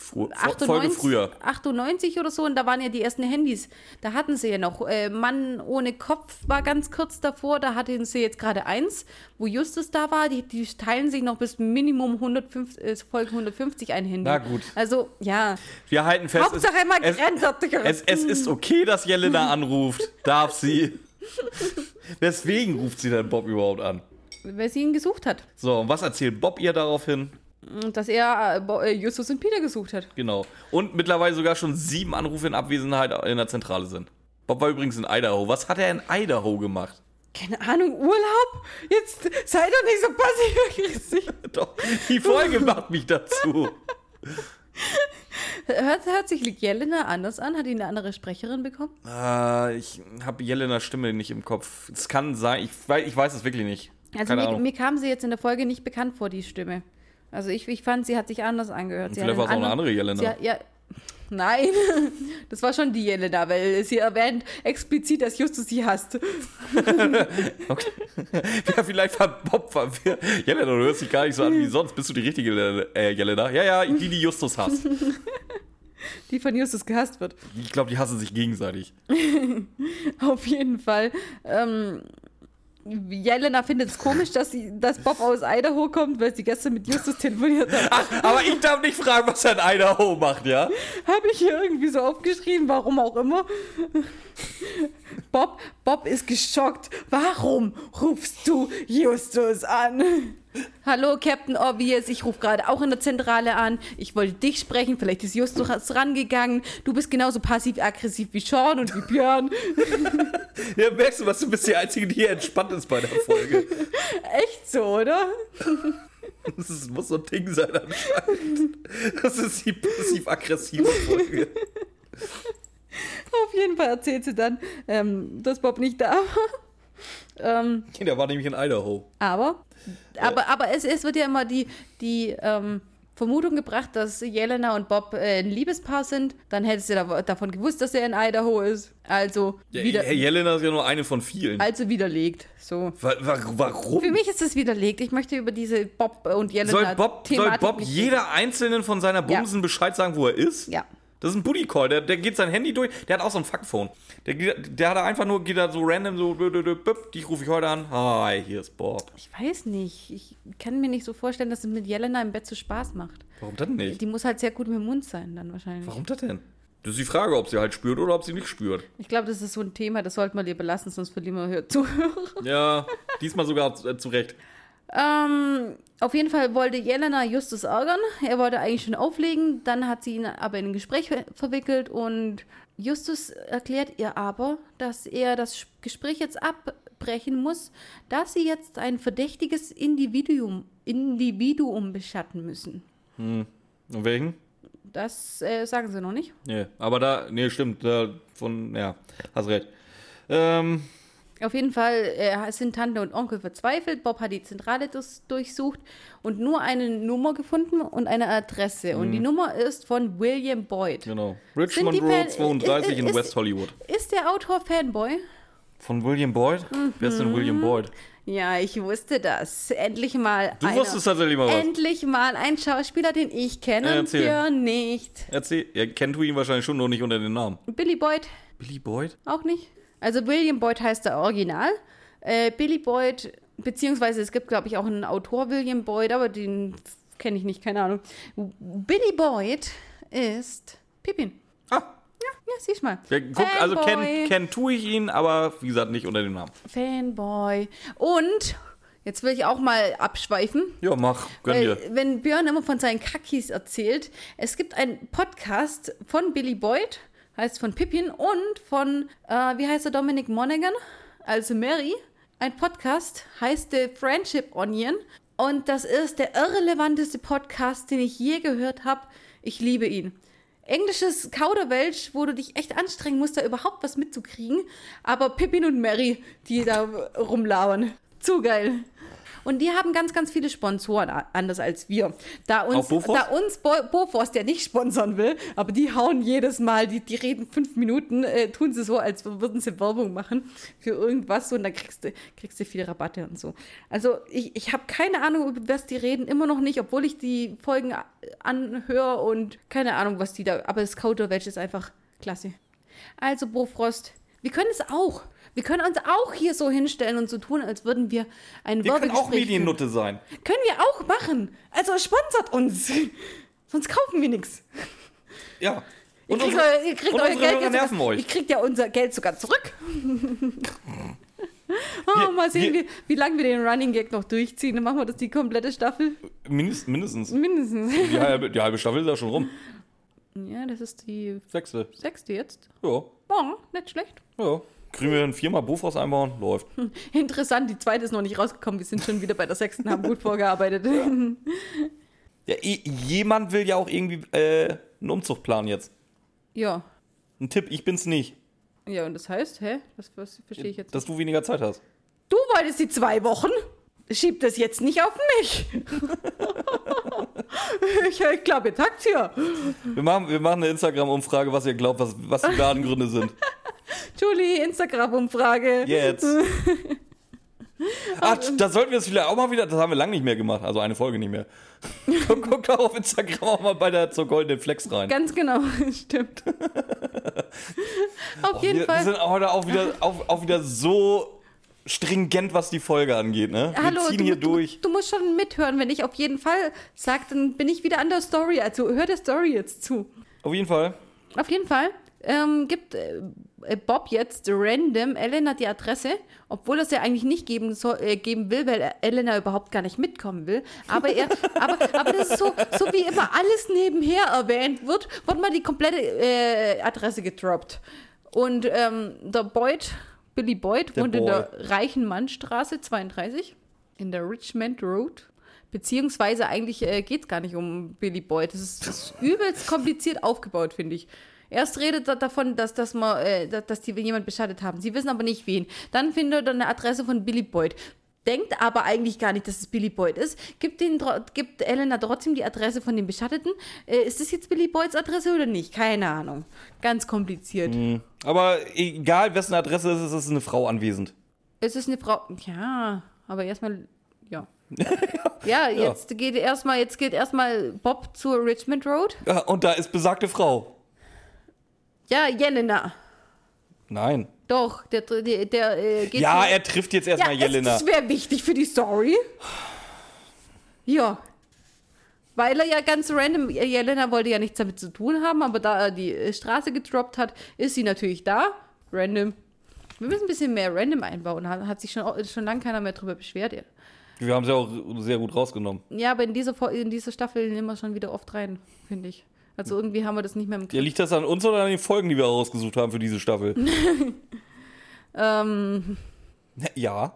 A: Fo-
B: 98,
A: Folge früher.
B: 98 oder so und da waren ja die ersten Handys. Da hatten sie ja noch. Äh, Mann ohne Kopf war ganz kurz davor, da hatten sie jetzt gerade eins, wo Justus da war. Die, die teilen sich noch bis Minimum 150, äh, Folge 150 ein Handy.
A: Na gut.
B: Also, ja.
A: Wir halten fest.
B: Hauptsache
A: es,
B: immer
A: es,
B: grenzwertiger.
A: es, es ist okay, dass Jelena anruft. Darf sie. Weswegen ruft sie denn Bob überhaupt an?
B: Wer sie ihn gesucht hat.
A: So, und was erzählt Bob ihr daraufhin?
B: Dass er äh, äh, Justus und Peter gesucht hat.
A: Genau. Und mittlerweile sogar schon sieben Anrufe in Abwesenheit in der Zentrale sind. Bob war übrigens in Idaho. Was hat er in Idaho gemacht?
B: Keine Ahnung, Urlaub? Jetzt sei doch nicht so passiv-aggressiv.
A: Doch, die Folge macht mich dazu.
B: Hört, hört sich Jelena anders an? Hat die eine andere Sprecherin bekommen?
A: Äh, ich habe Jelenas Stimme nicht im Kopf. Es kann sein, ich weiß, ich weiß es wirklich nicht.
B: Also mir, mir kam sie jetzt in der Folge nicht bekannt vor, die Stimme. Also ich, ich fand, sie hat sich anders angehört. Sie
A: Vielleicht war es auch eine andere Jelena.
B: Hat, ja, nein, das war schon die Jelena, weil sie erwähnt explizit, dass Justus sie hasst.
A: Okay. ja, vielleicht war Bob verwirrt. Jelena, du hörst dich gar nicht so an wie sonst. Bist du die richtige? Äh, Jelena? Ja, ja, die, die Justus hasst.
B: Die von Justus gehasst wird.
A: Ich glaube, die hassen sich gegenseitig.
B: Auf jeden Fall. Ähm, Jelena findet es komisch, dass, sie, dass Bob aus Idaho kommt, weil sie gestern mit Justus telefoniert hat.
A: Ach, aber ich darf nicht fragen, was er in Idaho macht, ja?
B: Habe ich hier irgendwie so aufgeschrieben, warum auch immer. Bob, Bob ist geschockt. Warum rufst du Justus an? Hallo, Captain Obvious. Ich rufe gerade auch in der Zentrale an. Ich wollte dich sprechen. Vielleicht ist Justus rangegangen. Du bist genauso passiv-aggressiv wie Sean und wie Björn.
A: Ja, merkst du was? Du bist die Einzige, die hier entspannt ist bei der Folge.
B: Echt so, oder?
A: Das ist, muss so ein Ding sein anscheinend. Das ist die passiv-aggressive Folge.
B: Auf jeden Fall erzählt sie dann, ähm, dass Bob nicht da war. Ähm,
A: Der war nämlich in Idaho.
B: aber aber, aber es, es wird ja immer die, die ähm, Vermutung gebracht, dass Jelena und Bob äh, ein Liebespaar sind. Dann hättest du da, davon gewusst, dass er in Idaho ist. Also,
A: Ja,
B: wieder,
A: Jelena ist ja nur eine von vielen.
B: also widerlegt. So.
A: Wa- wa- Warum?
B: Für mich ist es widerlegt. Ich möchte über diese Bob und Jelena
A: Soll Bob, soll
B: Thematik
A: Bob
B: nicht
A: jeder Einzelnen von seiner Bumsen Bescheid sagen, wo er ist?
B: Ja.
A: Das ist ein Buddy Call, der, der geht sein Handy durch, der hat auch so ein Fuckphone. Der, der hat einfach nur, geht da so random so, dich rufe ich heute an. Hi, hier ist Bob.
B: Ich weiß nicht. Ich kann mir nicht so vorstellen, dass es mit Jelena im Bett so Spaß macht.
A: Warum das nicht?
B: Die muss halt sehr gut mit dem Mund sein, dann wahrscheinlich.
A: Warum das denn? Das ist die Frage, ob sie halt spürt oder ob sie nicht spürt.
B: Ich glaube, das ist so ein Thema, das sollten wir lieber lassen, sonst verlieren wir Hör- Zuhörer.
A: Ja, diesmal sogar zu, äh, zu Recht.
B: Ähm, auf jeden Fall wollte Jelena Justus ärgern. Er wollte eigentlich schon auflegen. Dann hat sie ihn aber in ein Gespräch ver verwickelt und Justus erklärt ihr aber, dass er das Gespräch jetzt abbrechen muss, da sie jetzt ein verdächtiges Individuum, Individuum beschatten müssen.
A: Und welchen?
B: Das äh, sagen sie noch nicht.
A: Nee, aber da, nee, stimmt, da von, ja, hast recht. Ähm,
B: Auf jeden Fall äh, sind Tante und Onkel verzweifelt. Bob hat die Zentrale dus- durchsucht und nur eine Nummer gefunden und eine Adresse. Und die Nummer ist von William Boyd.
A: genau. Richmond Road
B: Fan-
A: 32 in
B: ist-
A: West Hollywood.
B: Ist der Autor Fanboy?
A: Von William Boyd? Wer ist denn William Boyd?
B: Ja, ich wusste das. Endlich mal
A: Du
B: einer.
A: wusstest tatsächlich mal was.
B: Endlich mal ein Schauspieler, den ich kenne
A: Ja,
B: und. Björn nicht.
A: Erzähl, ihr kennt du ihn wahrscheinlich schon, nur nicht unter dem Namen.
B: Billy Boyd
A: Billy Boyd?
B: auch nicht. Also William Boyd heißt der Original. Äh, Billy Boyd, beziehungsweise es gibt, glaube ich, auch einen Autor William Boyd, aber den kenne ich nicht, keine Ahnung. Billy Boyd ist Pippin.
A: Ah,
B: Ja, ja, siehst mal.
A: ja, guck, also kennen kenn tue ich ihn, aber wie gesagt, nicht unter dem Namen.
B: Fanboy. Und jetzt will ich auch mal abschweifen.
A: Ja, mach, gönn dir.
B: wenn Björn immer von seinen Kackis erzählt, es gibt einen Podcast von Billy Boyd, heißt von Pippin, und von, äh, wie heißt er, Dominic Monaghan, also Mary. Ein Podcast heißt The Friendship Onion. Und das ist der irrelevanteste Podcast, den ich je gehört habe. Ich liebe ihn. Englisches Kauderwelsch, wo du dich echt anstrengen musst, da überhaupt was mitzukriegen. Aber Pippin und Mary, die da rumlauern. Zu geil. Und die haben ganz, ganz viele Sponsoren, anders als wir. Da uns, da uns Bo Bofors ja nicht sponsern will, aber die hauen jedes Mal, die, die reden fünf Minuten, äh, tun sie so, als würden sie Werbung machen für irgendwas und dann kriegst du, kriegst du viele Rabatte und so. Also ich, ich habe keine Ahnung, über was die reden, immer noch nicht, obwohl ich die Folgen a- anhöre und keine Ahnung, was die da, aber das Kauderwelsch ist einfach klasse. Also Bofrost, wir können es auch. Wir können uns auch hier so hinstellen und so tun, als würden wir ein
A: Wir können auch. Mediennutte sein.
B: Können wir auch machen. Also sponsert uns. Sonst kaufen wir nichts.
A: Ja.
B: Ihr
A: Und
B: kriegt,
A: unsere,
B: euer, ihr kriegt
A: und
B: euer Geld
A: Hörer nerven
B: sogar,
A: euch.
B: Ihr kriegt ja unser Geld sogar zurück. oh mal sehen, wie, wie lange wir den Running Gag noch durchziehen. Dann machen wir das die komplette Staffel.
A: Mindest, mindestens.
B: Mindestens.
A: Die halbe, die halbe Staffel ist ja schon rum.
B: Ja, das ist die
A: Sechste.
B: sechste jetzt.
A: Ja,
B: Oh, nicht schlecht.
A: ja. Kriegen wir ein viermal Bofors einbauen? Läuft.
B: Interessant, die zweite ist noch nicht rausgekommen. Wir sind schon wieder bei der sechsten, haben gut vorgearbeitet.
A: Ja, i- jemand will ja auch irgendwie äh, einen Umzug planen jetzt.
B: ja.
A: Ein Tipp, ich bin's nicht.
B: Ja, und das heißt, hä? Was, was verstehe ich jetzt?
A: Dass du weniger Zeit hast.
B: Du wolltest die zwei Wochen? Schieb das jetzt nicht auf mich. ich ich glaube, jetzt hackt's hier.
A: Wir machen, wir machen eine Instagram-Umfrage, was ihr glaubt, was, was die wahren Gründe sind.
B: Julie, Instagram-Umfrage.
A: Jetzt. Ach, da sollten wir es vielleicht auch mal wieder, das haben wir lange nicht mehr gemacht, also eine Folge nicht mehr. Guck, guck doch auf Instagram auch mal bei der zur goldenen Flex rein.
B: Ganz genau, stimmt. auf jeden
A: wir,
B: Fall.
A: wir sind heute auch wieder, auch, auch wieder so stringent, was die Folge angeht, ne? Wir
B: Hallo,
A: ziehen
B: du,
A: hier
B: du,
A: durch.
B: du musst schon mithören. Wenn ich auf jeden Fall sage, dann bin ich wieder an der Story. Also hör der Story jetzt zu.
A: Auf jeden Fall.
B: Auf jeden Fall ähm, gibt äh, Bob jetzt random Elena die Adresse, obwohl er es ja eigentlich nicht geben, soll, äh, geben will, weil Elena überhaupt gar nicht mitkommen will. Aber er, aber, aber das ist so, so wie immer alles nebenher erwähnt wird, wird mal die komplette äh, Adresse gedroppt. Und ähm, der Boyd, Billy Boyd,
A: Der
B: wohnt in
A: Boy.
B: der Reichenmannstraße 32 in der Richmond Road. Beziehungsweise eigentlich äh, geht es gar nicht um Billy Boyd. Das ist, das ist übelst kompliziert aufgebaut, finde ich. Erst redet er davon, dass, dass, man, äh, dass- die jemand beschattet haben. Sie wissen aber nicht wen. Dann findet er eine Adresse von Billy Boyd. Denkt aber eigentlich gar nicht, dass es Billy Boyd ist. Gibt, den, gibt Elena trotzdem die Adresse von dem Beschatteten. Äh, ist das jetzt Billy Boyds Adresse oder nicht? Keine Ahnung. Ganz kompliziert.
A: Aber egal, wessen Adresse es ist, es ist eine Frau anwesend.
B: Es ist eine Frau. Ja, aber erstmal. Ja. ja, jetzt geht erstmal, jetzt geht erstmal Bob zur Richmond Road.
A: Ja, und da ist besagte Frau.
B: Ja, Jelena.
A: Nein.
B: Doch, der, der, der äh, geht.
A: Ja, er trifft jetzt erstmal
B: es-
A: Jelena.
B: Das wäre wichtig für die Story. Ja. Weil er ja ganz random, Jelena wollte ja nichts damit zu tun haben, aber da er die äh, Straße gedroppt hat, ist sie natürlich da. Random. Wir müssen ein bisschen mehr random einbauen. Hat, hat sich schon, schon lange keiner mehr drüber beschwert. Ja.
A: Wir haben sie auch sehr gut rausgenommen.
B: Ja, aber in dieser, in dieser Staffel nehmen wir schon wieder oft rein, finde ich. Also irgendwie haben wir das nicht mehr im
A: Ja,
B: Griff.
A: liegt das an uns oder an den Folgen, die wir rausgesucht haben für diese Staffel?
B: Ähm,
A: ja,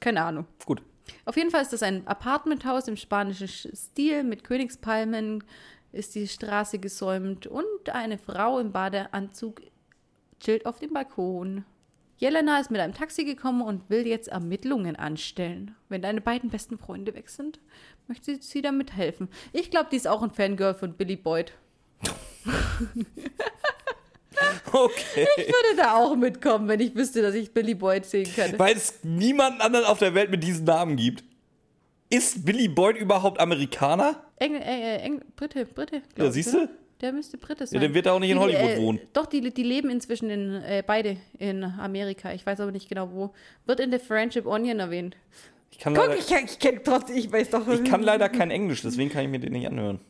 B: keine Ahnung.
A: gut.
B: Auf jeden Fall ist das ein Apartmenthaus im spanischen Sch- Stil mit Königspalmen, ist die Straße gesäumt und eine Frau im Badeanzug chillt auf dem Balkon. Jelena ist mit einem Taxi gekommen und will jetzt Ermittlungen anstellen. Wenn deine beiden besten Freunde weg sind, möchte sie damit helfen. Ich glaube, die ist auch ein Fangirl von Billy Boyd.
A: Okay.
B: Ich würde da auch mitkommen, wenn ich wüsste, dass ich Billy Boyd sehen kann.
A: Weil es niemanden anderen auf der Welt mit diesem Namen gibt. Ist Billy Boyd überhaupt Amerikaner?
B: Engl, äh, äh, Engl, Brite, Brite.
A: Ja, siehst du?
B: Der müsste Brite
A: Ja,
B: sein.
A: dann wird er auch nicht in Hollywood
B: äh,
A: wohnen.
B: Doch, die, die leben inzwischen in, äh, beide in Amerika. Ich weiß aber nicht genau wo. Wird in The Friendship Onion erwähnt.
A: Ich kann,
B: Guck,
A: leider,
B: ich, ich kenne trotzdem, ich weiß doch.
A: ich kann leider kein Englisch, deswegen kann ich mir den nicht anhören.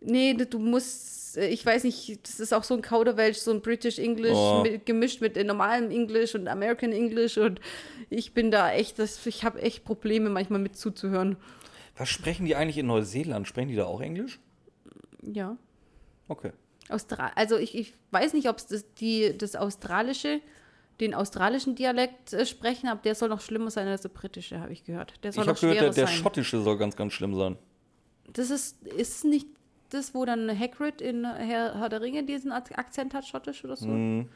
B: Nee, du musst, ich weiß nicht, das ist auch so ein Kauderwelsch, so ein British English
A: Oh.
B: mit, gemischt mit äh, normalem English und American English und ich bin da echt, das, ich habe echt Probleme manchmal mit zuzuhören.
A: Was sprechen die eigentlich in Neuseeland? Sprechen die da auch Englisch?
B: Ja.
A: Okay.
B: Austra also ich, ich weiß nicht, ob es das, die, das australische, den australischen Dialekt äh, sprechen, aber der soll noch schlimmer sein als der britische, habe ich gehört. Der soll
A: Ich habe gehört, der, der schottische soll ganz, ganz schlimm sein.
B: Das ist, ist nicht das, wo dann Hagrid in Herr, Herr der Ringe diesen Ak- Akzent hat, schottisch oder so? Ich
A: Mhm.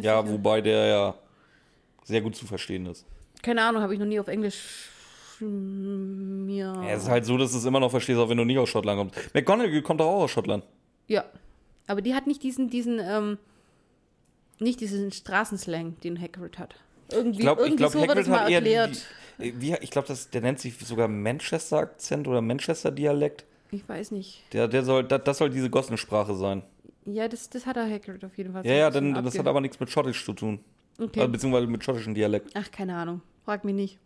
A: Ja,
B: sicher.
A: wobei der ja sehr gut zu verstehen ist.
B: Keine Ahnung, habe ich noch nie auf Englisch mir.
A: Ja, es ist halt so, dass du es immer noch verstehst, auch wenn du nicht aus Schottland kommst. McGonagall kommt doch auch aus Schottland.
B: Ja. Aber die hat nicht diesen, diesen, ähm, nicht diesen Straßenslang, den Hagrid hat. Irgendwie,
A: Ich glaube,
B: irgendwie
A: glaub,
B: so wird
A: Hagrid
B: es mal
A: die,
B: erklärt.
A: die, wie, ich glaube, der nennt sich sogar Manchester-Akzent oder Manchester-Dialekt.
B: Ich weiß nicht.
A: Der, der soll, das, das soll diese Gossensprache sein.
B: Ja, das, das hat er Hagrid auf jeden Fall.
A: Ja, ja, dann, das hat aber nichts mit Schottisch zu tun.
B: Okay.
A: Also, beziehungsweise mit schottischem Dialekt.
B: Ach, keine Ahnung. Frag mich nicht.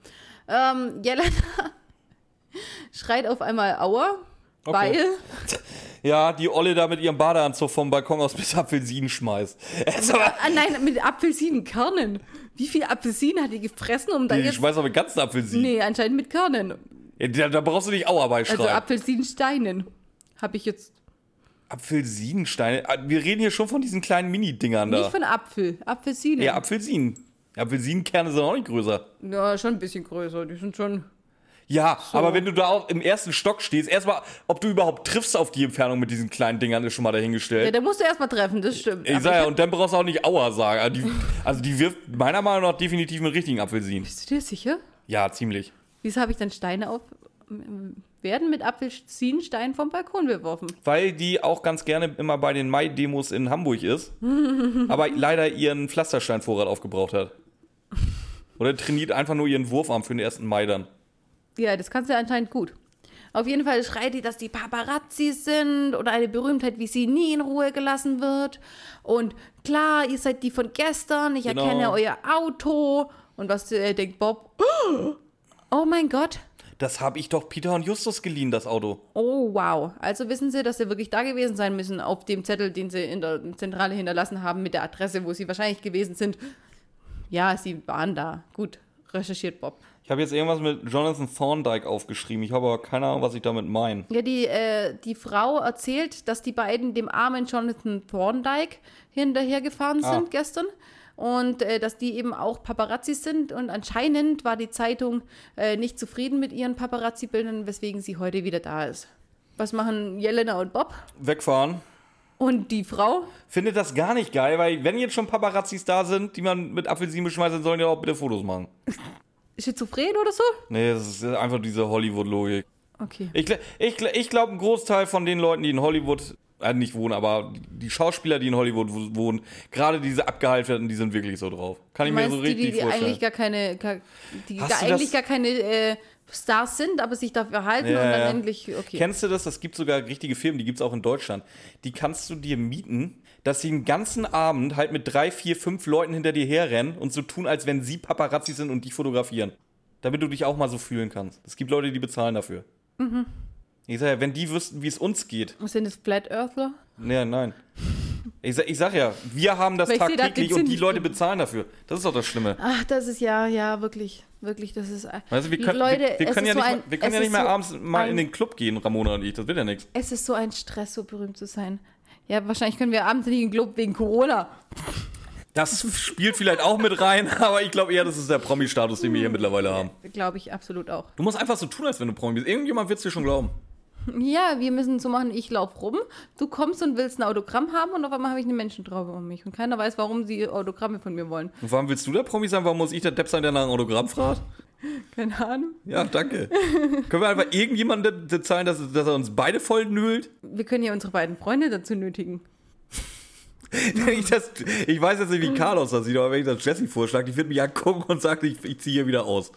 B: Ähm, Jelena schreit auf einmal Aua,
A: Okay.
B: weil.
A: Ja, die Olle da mit ihrem Badeanzug vom Balkon aus bis Apfelsinen schmeißt. Aber,
B: Ah, nein, mit Apfelsinenkernen. Wie viel Apfelsinen hat die gefressen, um da
A: Ich
B: jetzt...
A: schmeiß aber ganzen Apfelsinen.
B: Nee, anscheinend mit Körnern.
A: Ja, da, da brauchst du nicht Aua beischreiben.
B: Also Apfelsinensteinen. Habe ich jetzt...
A: Apfelsinensteine. Ah, Wir reden hier schon von diesen kleinen Mini-Dingern da.
B: Nicht von Apfel, Apfelsinen.
A: ja, Apfelsinen. Apfelsinenkerne sind auch nicht größer.
B: Ja, schon ein bisschen größer. Die sind schon...
A: Ja, aber wenn du da auch im ersten Stock stehst, erstmal, ob du überhaupt triffst auf die Entfernung mit diesen kleinen Dingern, ist schon mal
B: Ja,
A: dahingestellt.
B: da musst du erstmal treffen, das stimmt.
A: ich
B: Aber
A: sag ja, und dann brauchst du auch nicht Aua sagen. Also die, also die wirft meiner Meinung nach definitiv mit richtigen Apfelsinen.
B: Bist du dir sicher?
A: Ja, ziemlich.
B: Wieso habe ich dann Steine auf... werden mit Apfelsinensteinen vom Balkon geworfen?
A: Weil die auch ganz gerne immer bei den Mai-Demos in Hamburg ist, aber leider ihren Pflastersteinvorrat aufgebraucht hat. Oder trainiert einfach nur ihren Wurfarm für den 1. Mai dann.
B: Ja, das kannst du anscheinend gut. Auf jeden Fall schreit die, dass die Paparazzi sind oder eine Berühmtheit, wie sie nie in Ruhe gelassen wird. Und klar, ihr seid die von gestern, ich
A: Genau.
B: erkenne euer Auto. Und was äh, denkt Bob? Oh mein Gott.
A: Das habe ich doch Peter und Justus geliehen, das Auto.
B: Oh wow. Also wissen sie, dass sie wirklich da gewesen sein müssen auf dem Zettel, den sie in der Zentrale hinterlassen haben mit der Adresse, wo sie wahrscheinlich gewesen sind. Ja, sie waren da. Gut, recherchiert Bob.
A: Ich habe jetzt irgendwas mit Jonathan Thorndike aufgeschrieben. Ich habe aber keine Ahnung, was ich damit meine.
B: Ja, die, äh, die Frau erzählt, dass die beiden dem armen Jonathan Thorndike hinterhergefahren
A: Ah.
B: sind gestern. Und äh, dass die eben auch Paparazzi sind. Und anscheinend war die Zeitung äh, nicht zufrieden mit ihren Paparazzi-Bildern, weswegen sie heute wieder da ist. Was machen Jelena und Bob?
A: Wegfahren.
B: Und die Frau?
A: Finde das gar nicht geil, weil wenn jetzt schon Paparazzis da sind, die man mit Apfelsinen beschmeißt, dann sollen die auch bitte Fotos machen.
B: Schizophren oder so?
A: Nee, das ist einfach diese Hollywood-Logik.
B: Okay.
A: Ich, ich, ich glaube, ein Großteil von den Leuten, die in Hollywood, äh, nicht wohnen, aber die Schauspieler, die in Hollywood wo- wohnen, gerade diese abgehalfterten, die sind wirklich so drauf. Kann ich
B: Du
A: mir
B: meinst
A: so
B: die,
A: richtig
B: die, die
A: vorstellen.
B: eigentlich gar keine, gar, die
A: Hast das-
B: eigentlich gar keine äh, Stars sind, aber sich dafür halten
A: Ja,
B: und dann
A: ja.
B: endlich, okay.
A: Kennst du das? Das gibt sogar richtige Filme, die gibt es auch in Deutschland. Die kannst du dir mieten, dass sie den ganzen Abend halt mit drei, vier, fünf Leuten hinter dir herrennen und so tun, als wenn sie Paparazzi sind und dich fotografieren. Damit du dich auch mal so fühlen kannst. Es gibt Leute, die bezahlen dafür.
B: Mhm.
A: Ich sag ja, wenn die wüssten, wie es uns geht.
B: Sind es Flat Earthler?
A: Nee, nein. Ich sag, ich sag ja, wir haben das
B: da
A: tagtäglich
B: den
A: und die
B: nicht
A: Leute bezahlen dafür. Das ist doch das Schlimme.
B: Ach, das ist ja, ja, wirklich, wirklich, das ist.
A: Weißt du, wir können,
B: Leute,
A: wir, wir können ja nicht,
B: so ein-
A: mal, wir können ja nicht mehr
B: so
A: abends mal
B: ein-
A: in den Club gehen, Ramona und ich. Das wird ja nichts.
B: Es ist so ein Stress, so berühmt zu sein. Ja, wahrscheinlich können wir abends nicht in den Club wegen Corona.
A: Das spielt vielleicht auch mit rein, aber ich glaube eher, das ist der Promi-Status, den wir hier mittlerweile haben.
B: Glaube ich absolut auch.
A: Du musst einfach so tun, als wenn du Promi bist. Irgendjemand wird es dir schon glauben.
B: Ja, wir müssen so machen, ich lauf rum, du kommst und willst ein Autogramm haben und auf einmal habe ich eine Menschentraube um mich. Und keiner weiß, warum sie Autogramme von mir wollen.
A: Und warum willst du der Promi sein? Warum muss ich der Depp sein, der nach einem Autogramm fragt?
B: Keine Ahnung.
A: Ja, danke. Können wir einfach irgendjemanden bezahlen, dass, dass er uns beide voll nölt?
B: Wir können ja unsere beiden Freunde dazu nötigen.
A: Ich, das, ich weiß jetzt nicht, wie Carlos das sieht, aber wenn ich das Jessie vorschlage, die wird mich angucken und sagt, ich, ich ziehe hier wieder aus.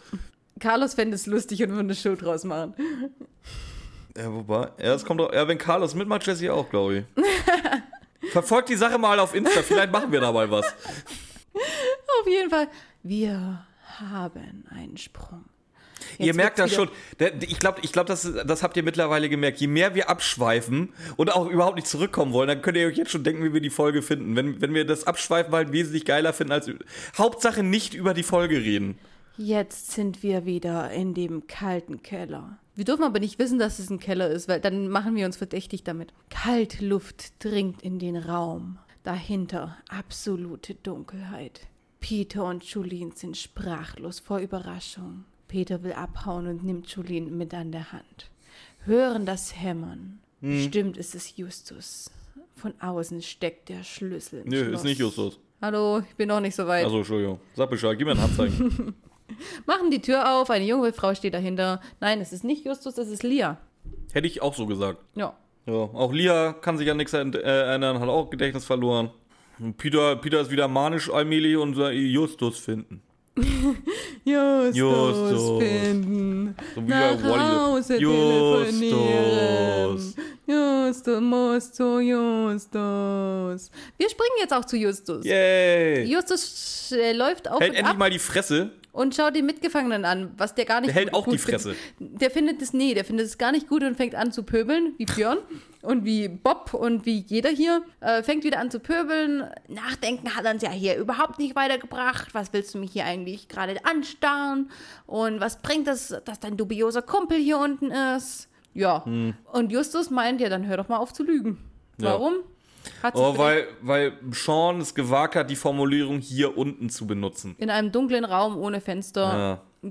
B: Carlos fände es lustig und würde eine Show draus machen.
A: Ja, wobei, ja, es kommt doch, ja, wenn Carlos mitmacht, Jessie auch, glaube ich. Verfolgt die Sache mal auf Insta, vielleicht machen wir dabei was.
B: Auf jeden Fall, wir haben einen Sprung.
A: ihr
B: Jetzt
A: merkt das schon. Ich glaube, ich glaub, das, das habt ihr mittlerweile gemerkt. Je mehr wir abschweifen und auch überhaupt nicht zurückkommen wollen, dann könnt ihr euch jetzt schon denken, wie wir die Folge finden. Wenn, wenn wir das Abschweifen halt wesentlich geiler finden als. Hauptsache nicht über die Folge reden.
B: Jetzt sind wir wieder in dem kalten Keller. Wir dürfen aber nicht wissen, dass es ein Keller ist, weil dann machen wir uns verdächtig damit. Kaltluft dringt in den Raum. Dahinter absolute Dunkelheit. Peter und Julien sind sprachlos vor Überraschung. Peter will abhauen und nimmt Julien mit an der Hand. Hören das Hämmern.
A: Hm.
B: Bestimmt ist es Justus. Von außen steckt der Schlüssel. Im
A: Nö,
B: Schloss.
A: ist nicht Justus.
B: Hallo, ich bin noch nicht so weit.
A: Also, Entschuldigung. Sag Bescheid, gib mir ein Handzeichen.
B: Machen die Tür auf, eine junge Frau steht dahinter. Nein, es ist nicht Justus, es ist Lia.
A: Hätte ich auch so gesagt.
B: Ja.
A: Ja, auch Lia kann sich an nichts ent- äh, erinnern, hat auch Gedächtnis verloren. Und Peter, Peter ist wieder manisch allmählich und sagt, Justus finden.
B: Justus,
A: Justus.
B: finden.
A: So wie
B: Nach
A: bei Wally.
B: Hause telefonieren. Justus muss zu Justus. Wir springen jetzt auch zu Justus.
A: Yay!
B: Justus äh, läuft auf
A: Hält
B: und
A: endlich
B: ab
A: mal die Fresse.
B: und schaut den Mitgefangenen an, was der gar nicht
A: Der hält auch die
B: findet.
A: Fresse.
B: Der findet es, nee, der findet es gar nicht gut und fängt an zu pöbeln, wie Björn. Und wie Bob und wie jeder hier äh, fängt wieder an zu pöbeln. Nachdenken hat uns ja hier überhaupt nicht weitergebracht. Was willst du mich hier eigentlich gerade anstarren? Und was bringt das, dass dein dubioser Kumpel hier unten ist? Ja. Und Justus meint, ja, dann hör doch mal auf zu lügen.
A: Ja.
B: Warum?
A: Oh, weil, weil Sean es gewagt hat, die Formulierung hier unten zu benutzen.
B: in einem dunklen Raum ohne Fenster,
A: Ja.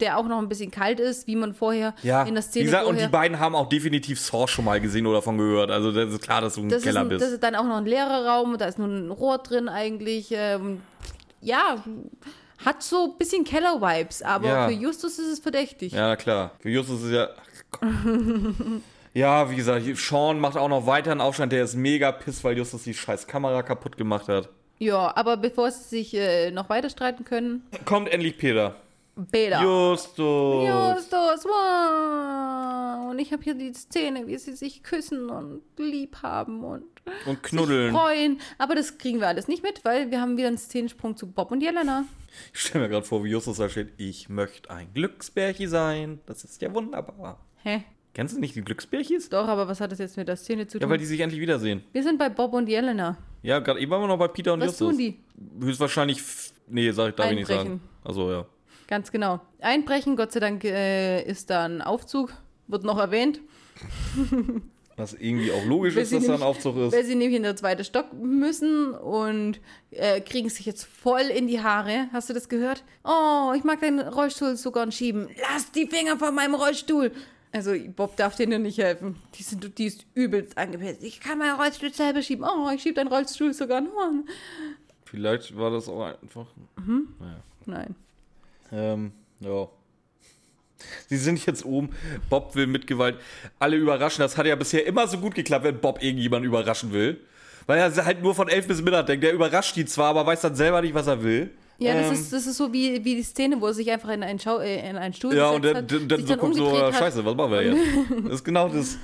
B: der auch noch ein bisschen kalt ist, wie man vorher
A: Ja,
B: in der
A: wie
B: Szene
A: gesagt, und die beiden haben auch definitiv Saw schon mal gesehen oder davon gehört. Also das ist klar, dass du ein
B: das
A: Keller
B: ein,
A: bist.
B: das ist dann auch noch ein leerer Raum, da ist nur ein Rohr drin eigentlich. Ähm, ja, hat so ein bisschen Keller-Vibes, aber
A: Ja.
B: für Justus ist es verdächtig.
A: Ja, klar. Für Justus ist ja. Ja, wie gesagt, Sean macht auch noch weiter einen Aufstand. Der ist mega piss, weil Justus die scheiß Kamera kaputt gemacht hat.
B: Ja, aber bevor sie sich äh, noch weiter streiten können,
A: Kommt endlich Peter.
B: Bela.
A: Justus.
B: Justus, wow. Und ich habe hier die Szene, wie sie sich küssen und lieb haben und
A: Und knuddeln.
B: freuen. Aber das kriegen wir alles nicht mit, weil wir haben wieder einen Szenensprung zu Bob und Jelena.
A: Ich stelle mir gerade vor, wie Justus da steht. Ich möchte ein Glücksbärchen sein. Das ist ja wunderbar.
B: Hä?
A: Kennst du nicht die Glücksbärchis?
B: Doch, aber was hat das jetzt mit der Szene zu
A: Ja,
B: tun?
A: weil die sich endlich wiedersehen.
B: wir sind bei Bob und Jelena.
A: Ja, gerade eben waren wir noch bei Peter und
B: Was
A: Justus.
B: tun die?
A: Höchstwahrscheinlich. Nee, sag ich, darf ich nicht sagen.
B: Einbrechen.
A: Also ja.
B: Ganz genau. Einbrechen, Gott sei Dank äh, ist da ein Aufzug, wird noch erwähnt.
A: Was irgendwie auch logisch
B: Weil
A: ist, dass da ein
B: nämlich-
A: Aufzug ist.
B: Weil sie nämlich in der zweiten Stock müssen und äh, kriegen sich jetzt voll in die Haare. Hast du das gehört? Oh, ich mag deinen Rollstuhl so gern schieben. Lass die Finger von meinem Rollstuhl. Also Bob darf denen nicht helfen. Die, sind, die ist übelst angepisst. Ich kann meinen Rollstuhl selber schieben. Oh, ich schiebe deinen Rollstuhl so gern. Oh.
A: Vielleicht war das auch einfach.
B: Nein.
A: Ähm, ja. Sie sind jetzt oben. Bob will mit Gewalt alle überraschen. Das hat ja bisher immer so gut geklappt, wenn Bob irgendjemanden überraschen will. Weil er halt nur von elf bis Mitternacht denkt. Der überrascht die zwar, aber weiß dann selber nicht, was er will.
B: Ja, das,
A: Ähm,
B: ist, das ist so wie, wie die Szene, wo er sich einfach in einen, Schau äh, in einen Stuhl
A: Ja, und dann, dann, dann so guckt so, scheiße, was machen wir jetzt? Das ist genau das.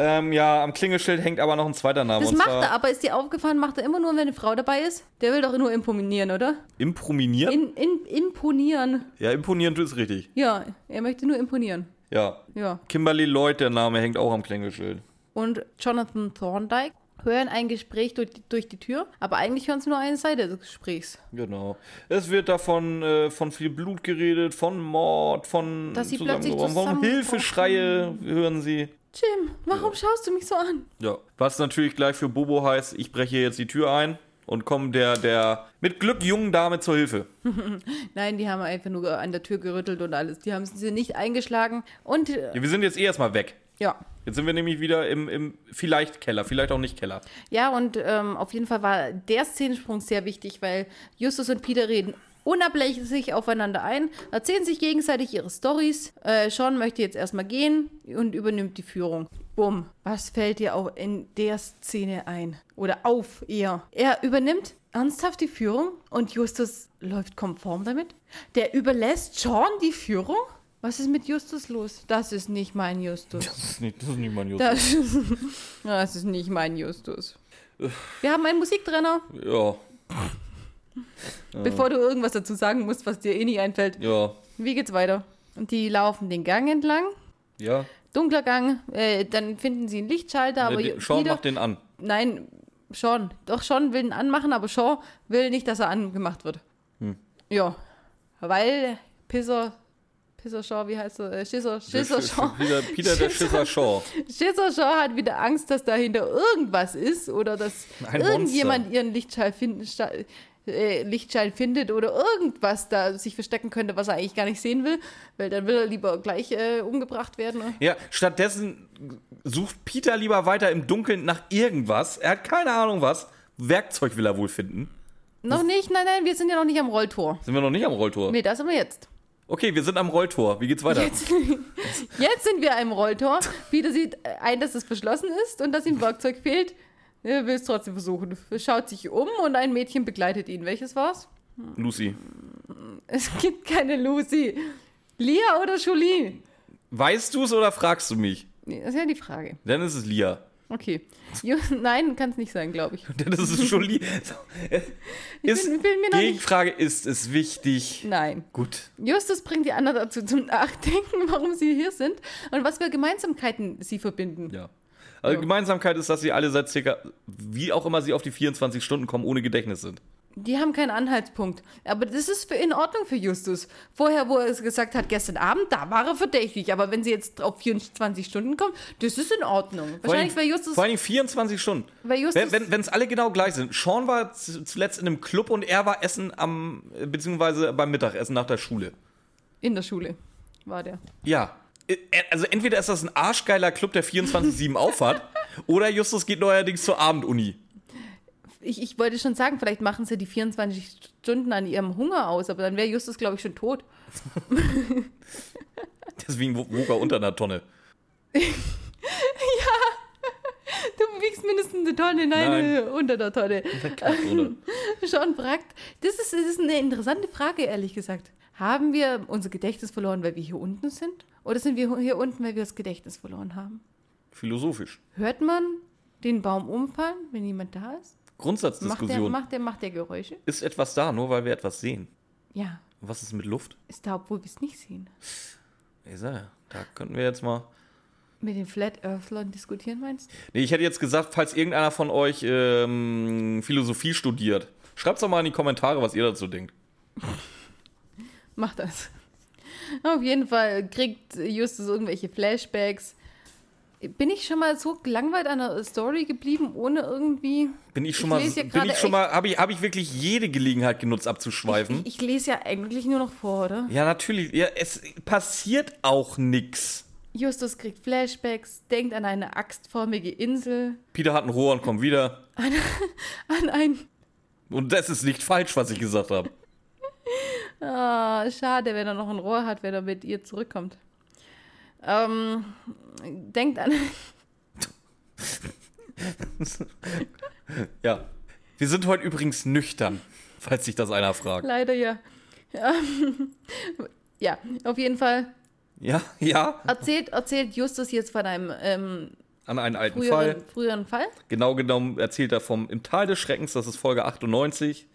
A: Ähm, ja, am Klingelschild hängt aber noch ein zweiter Name.
B: Das macht er, aber ist dir aufgefallen, macht er immer nur, wenn eine Frau dabei ist? Der will doch nur imponieren, oder?
A: Improvisieren?
B: In, in, imponieren.
A: ja, imponieren ist richtig.
B: Ja, er möchte nur imponieren.
A: Ja.
B: Ja.
A: Kimberly Lloyd, der Name, hängt auch am Klingelschild.
B: Und Jonathan Thorndike hören ein Gespräch durch die, durch die Tür, aber eigentlich hören sie nur eine Seite des Gesprächs.
A: Genau. Es wird davon äh, von viel Blut geredet, von Mord, von
B: Dass sie plötzlich
A: von. Hilfeschreie hören sie.
B: Jim, warum schaust du mich so an?
A: Ja. Was natürlich gleich für Bobo heißt, ich breche jetzt die Tür ein und komme der, der mit Glück jungen Dame zur Hilfe.
B: Nein, die haben einfach nur an der Tür gerüttelt und alles. Die haben sie nicht eingeschlagen. Und äh,
A: Ja, wir sind jetzt eh erstmal weg.
B: ja.
A: Jetzt sind wir nämlich wieder im, im vielleicht Keller, vielleicht auch nicht Keller.
B: Ja, und ähm, auf jeden Fall war der Szenensprung sehr wichtig, weil Justus und Peter reden unablässig aufeinander ein, erzählen sich gegenseitig ihre Stories. Äh, Sean möchte jetzt erstmal gehen und übernimmt die Führung. Bumm. Was fällt dir auch in der Szene ein? Oder auf eher? Er übernimmt ernsthaft die Führung und Justus läuft konform damit. Der überlässt Sean die Führung? Was ist mit Justus los? Das ist nicht mein Justus.
A: Das ist nicht, das ist nicht mein Justus.
B: Das ist, das ist nicht mein Justus. Wir haben einen Musiktrenner.
A: Ja,
B: Bevor du irgendwas dazu sagen musst, was dir eh nicht einfällt.
A: ja,
B: Wie geht's weiter? Und die laufen den Gang entlang.
A: ja.
B: Dunkler Gang. Äh, dann finden sie einen Lichtschalter, aber
A: Der- Sean macht den an.
B: Nein, Sean. Doch, Sean will ihn anmachen, aber Sean will nicht, dass er angemacht wird.
A: Hm.
B: Ja. Weil Pisser. Pisser Shaw, wie heißt er? Äh, Schisser, Schisser Shaw.
A: Peter, Peter der Schisser Shaw.
B: Schisser Shaw hat wieder Angst, dass dahinter irgendwas ist oder dass
A: Ein
B: irgendjemand ihren Lichtschall, finden, äh, Lichtschall findet oder irgendwas da sich verstecken könnte, was er eigentlich gar nicht sehen will, weil dann will er lieber gleich äh, umgebracht werden.
A: Ja, stattdessen sucht Peter lieber weiter im Dunkeln nach irgendwas. Er hat keine Ahnung was. Werkzeug will er wohl finden.
B: Noch nicht, nein, nein, wir sind ja noch nicht am Rolltor.
A: Sind wir noch nicht am Rolltor?
B: Nee, da sind wir jetzt.
A: Okay, wir sind am Rolltor. Wie geht's weiter?
B: Jetzt, jetzt sind wir am Rolltor. Peter sieht ein, dass es verschlossen ist und dass ihm Werkzeug fehlt. Er will es trotzdem versuchen. Er schaut sich um und ein Mädchen begleitet ihn. Welches war's?
A: Lucy.
B: Es gibt keine Lucy. Lia oder Julie?
A: Weißt du es oder fragst du mich?
B: Nee, das ist ja die Frage.
A: Dann ist es Lia.
B: Okay. Ju Nein, kann es nicht sein, glaube ich.
A: Dann ist es Jolie. Ist,
B: bin- bin mir noch nicht-
A: Gegenfrage, ist es wichtig?
B: Nein.
A: Gut.
B: Justus bringt die anderen dazu zum Nachdenken, warum sie hier sind und was für Gemeinsamkeiten sie verbinden.
A: Ja. Also
B: Ja.
A: Gemeinsamkeit ist, dass sie alle seit circa, wie auch immer sie auf die 24 Stunden kommen, ohne Gedächtnis sind.
B: Die haben keinen Anhaltspunkt. Aber das ist für in Ordnung für Justus. Vorher, wo er es gesagt hat, gestern Abend, da war er verdächtig. Aber wenn sie jetzt auf 24 Stunden kommen, das ist in Ordnung. Wahrscheinlich, weil Justus.
A: Vor allem 24 Stunden.
B: Weil Justus
A: Wenn es alle genau gleich sind. Sean war zuletzt in einem Club und er war essen am, beziehungsweise beim Mittagessen nach der Schule.
B: in der Schule war der.
A: Ja. Äh, Also entweder ist das ein arschgeiler Club, der 24-7 aufhat, oder Justus geht neuerdings zur Abenduni.
B: Ich, ich wollte schon sagen, vielleicht machen sie die 24 Stunden an ihrem Hunger aus, aber dann wäre Justus, glaube ich, schon tot.
A: Deswegen wo- wog er unter einer Tonne.
B: Du wiegst mindestens eine Tonne, nein,
A: Nein.
B: äh, unter der Tonne. Schon fragt. Das ist, das ist eine interessante Frage, ehrlich gesagt. Haben wir unser Gedächtnis verloren, weil wir hier unten sind? Oder sind wir hier unten, weil wir das Gedächtnis verloren haben?
A: Philosophisch.
B: Hört man den Baum umfallen, wenn jemand da ist? Macht der,
A: Grundsatzdiskussion.
B: macht, der, macht der Geräusche?
A: Ist etwas da, nur weil wir etwas sehen?
B: Ja.
A: Was ist mit Luft?
B: Ist da, obwohl wir es nicht sehen.
A: Ich sag da könnten wir jetzt mal.
B: Mit den Flat Earthlern diskutieren, meinst du?
A: Nee, ich hätte jetzt gesagt, falls irgendeiner von euch ähm, Philosophie studiert, schreibt doch mal in die Kommentare, was ihr dazu denkt.
B: Mach das. Auf jeden Fall kriegt Justus irgendwelche Flashbacks. Bin ich schon mal so gelangweilt an der Story geblieben, ohne irgendwie.
A: Bin ich schon
B: Ich
A: mal,
B: ja
A: bin
B: gerade
A: ich schon
B: echt-
A: mal, habe ich, hab ich wirklich jede Gelegenheit genutzt abzuschweifen?
B: Ich, ich lese ja eigentlich nur noch vor, oder?
A: ja, natürlich. Ja, es passiert auch nix.
B: Justus kriegt Flashbacks, denkt an eine axtförmige Insel,
A: Peter hat ein Rohr und kommt wieder.
B: an ein.
A: Und das ist nicht falsch, was ich gesagt habe.
B: Ah, schade, wenn er noch ein Rohr hat, wenn er mit ihr zurückkommt. Ähm, denkt an.
A: Ja. Wir sind heute übrigens nüchtern, falls sich das einer fragt.
B: Leider ja. Ähm, ja, auf jeden Fall
A: Ja, ja.
B: erzählt, erzählt Justus jetzt von einem ähm,
A: An einen alten
B: früheren,
A: Fall.
B: früheren Fall.
A: Genau genommen erzählt er vom Im Tal des Schreckens, das ist Folge 98.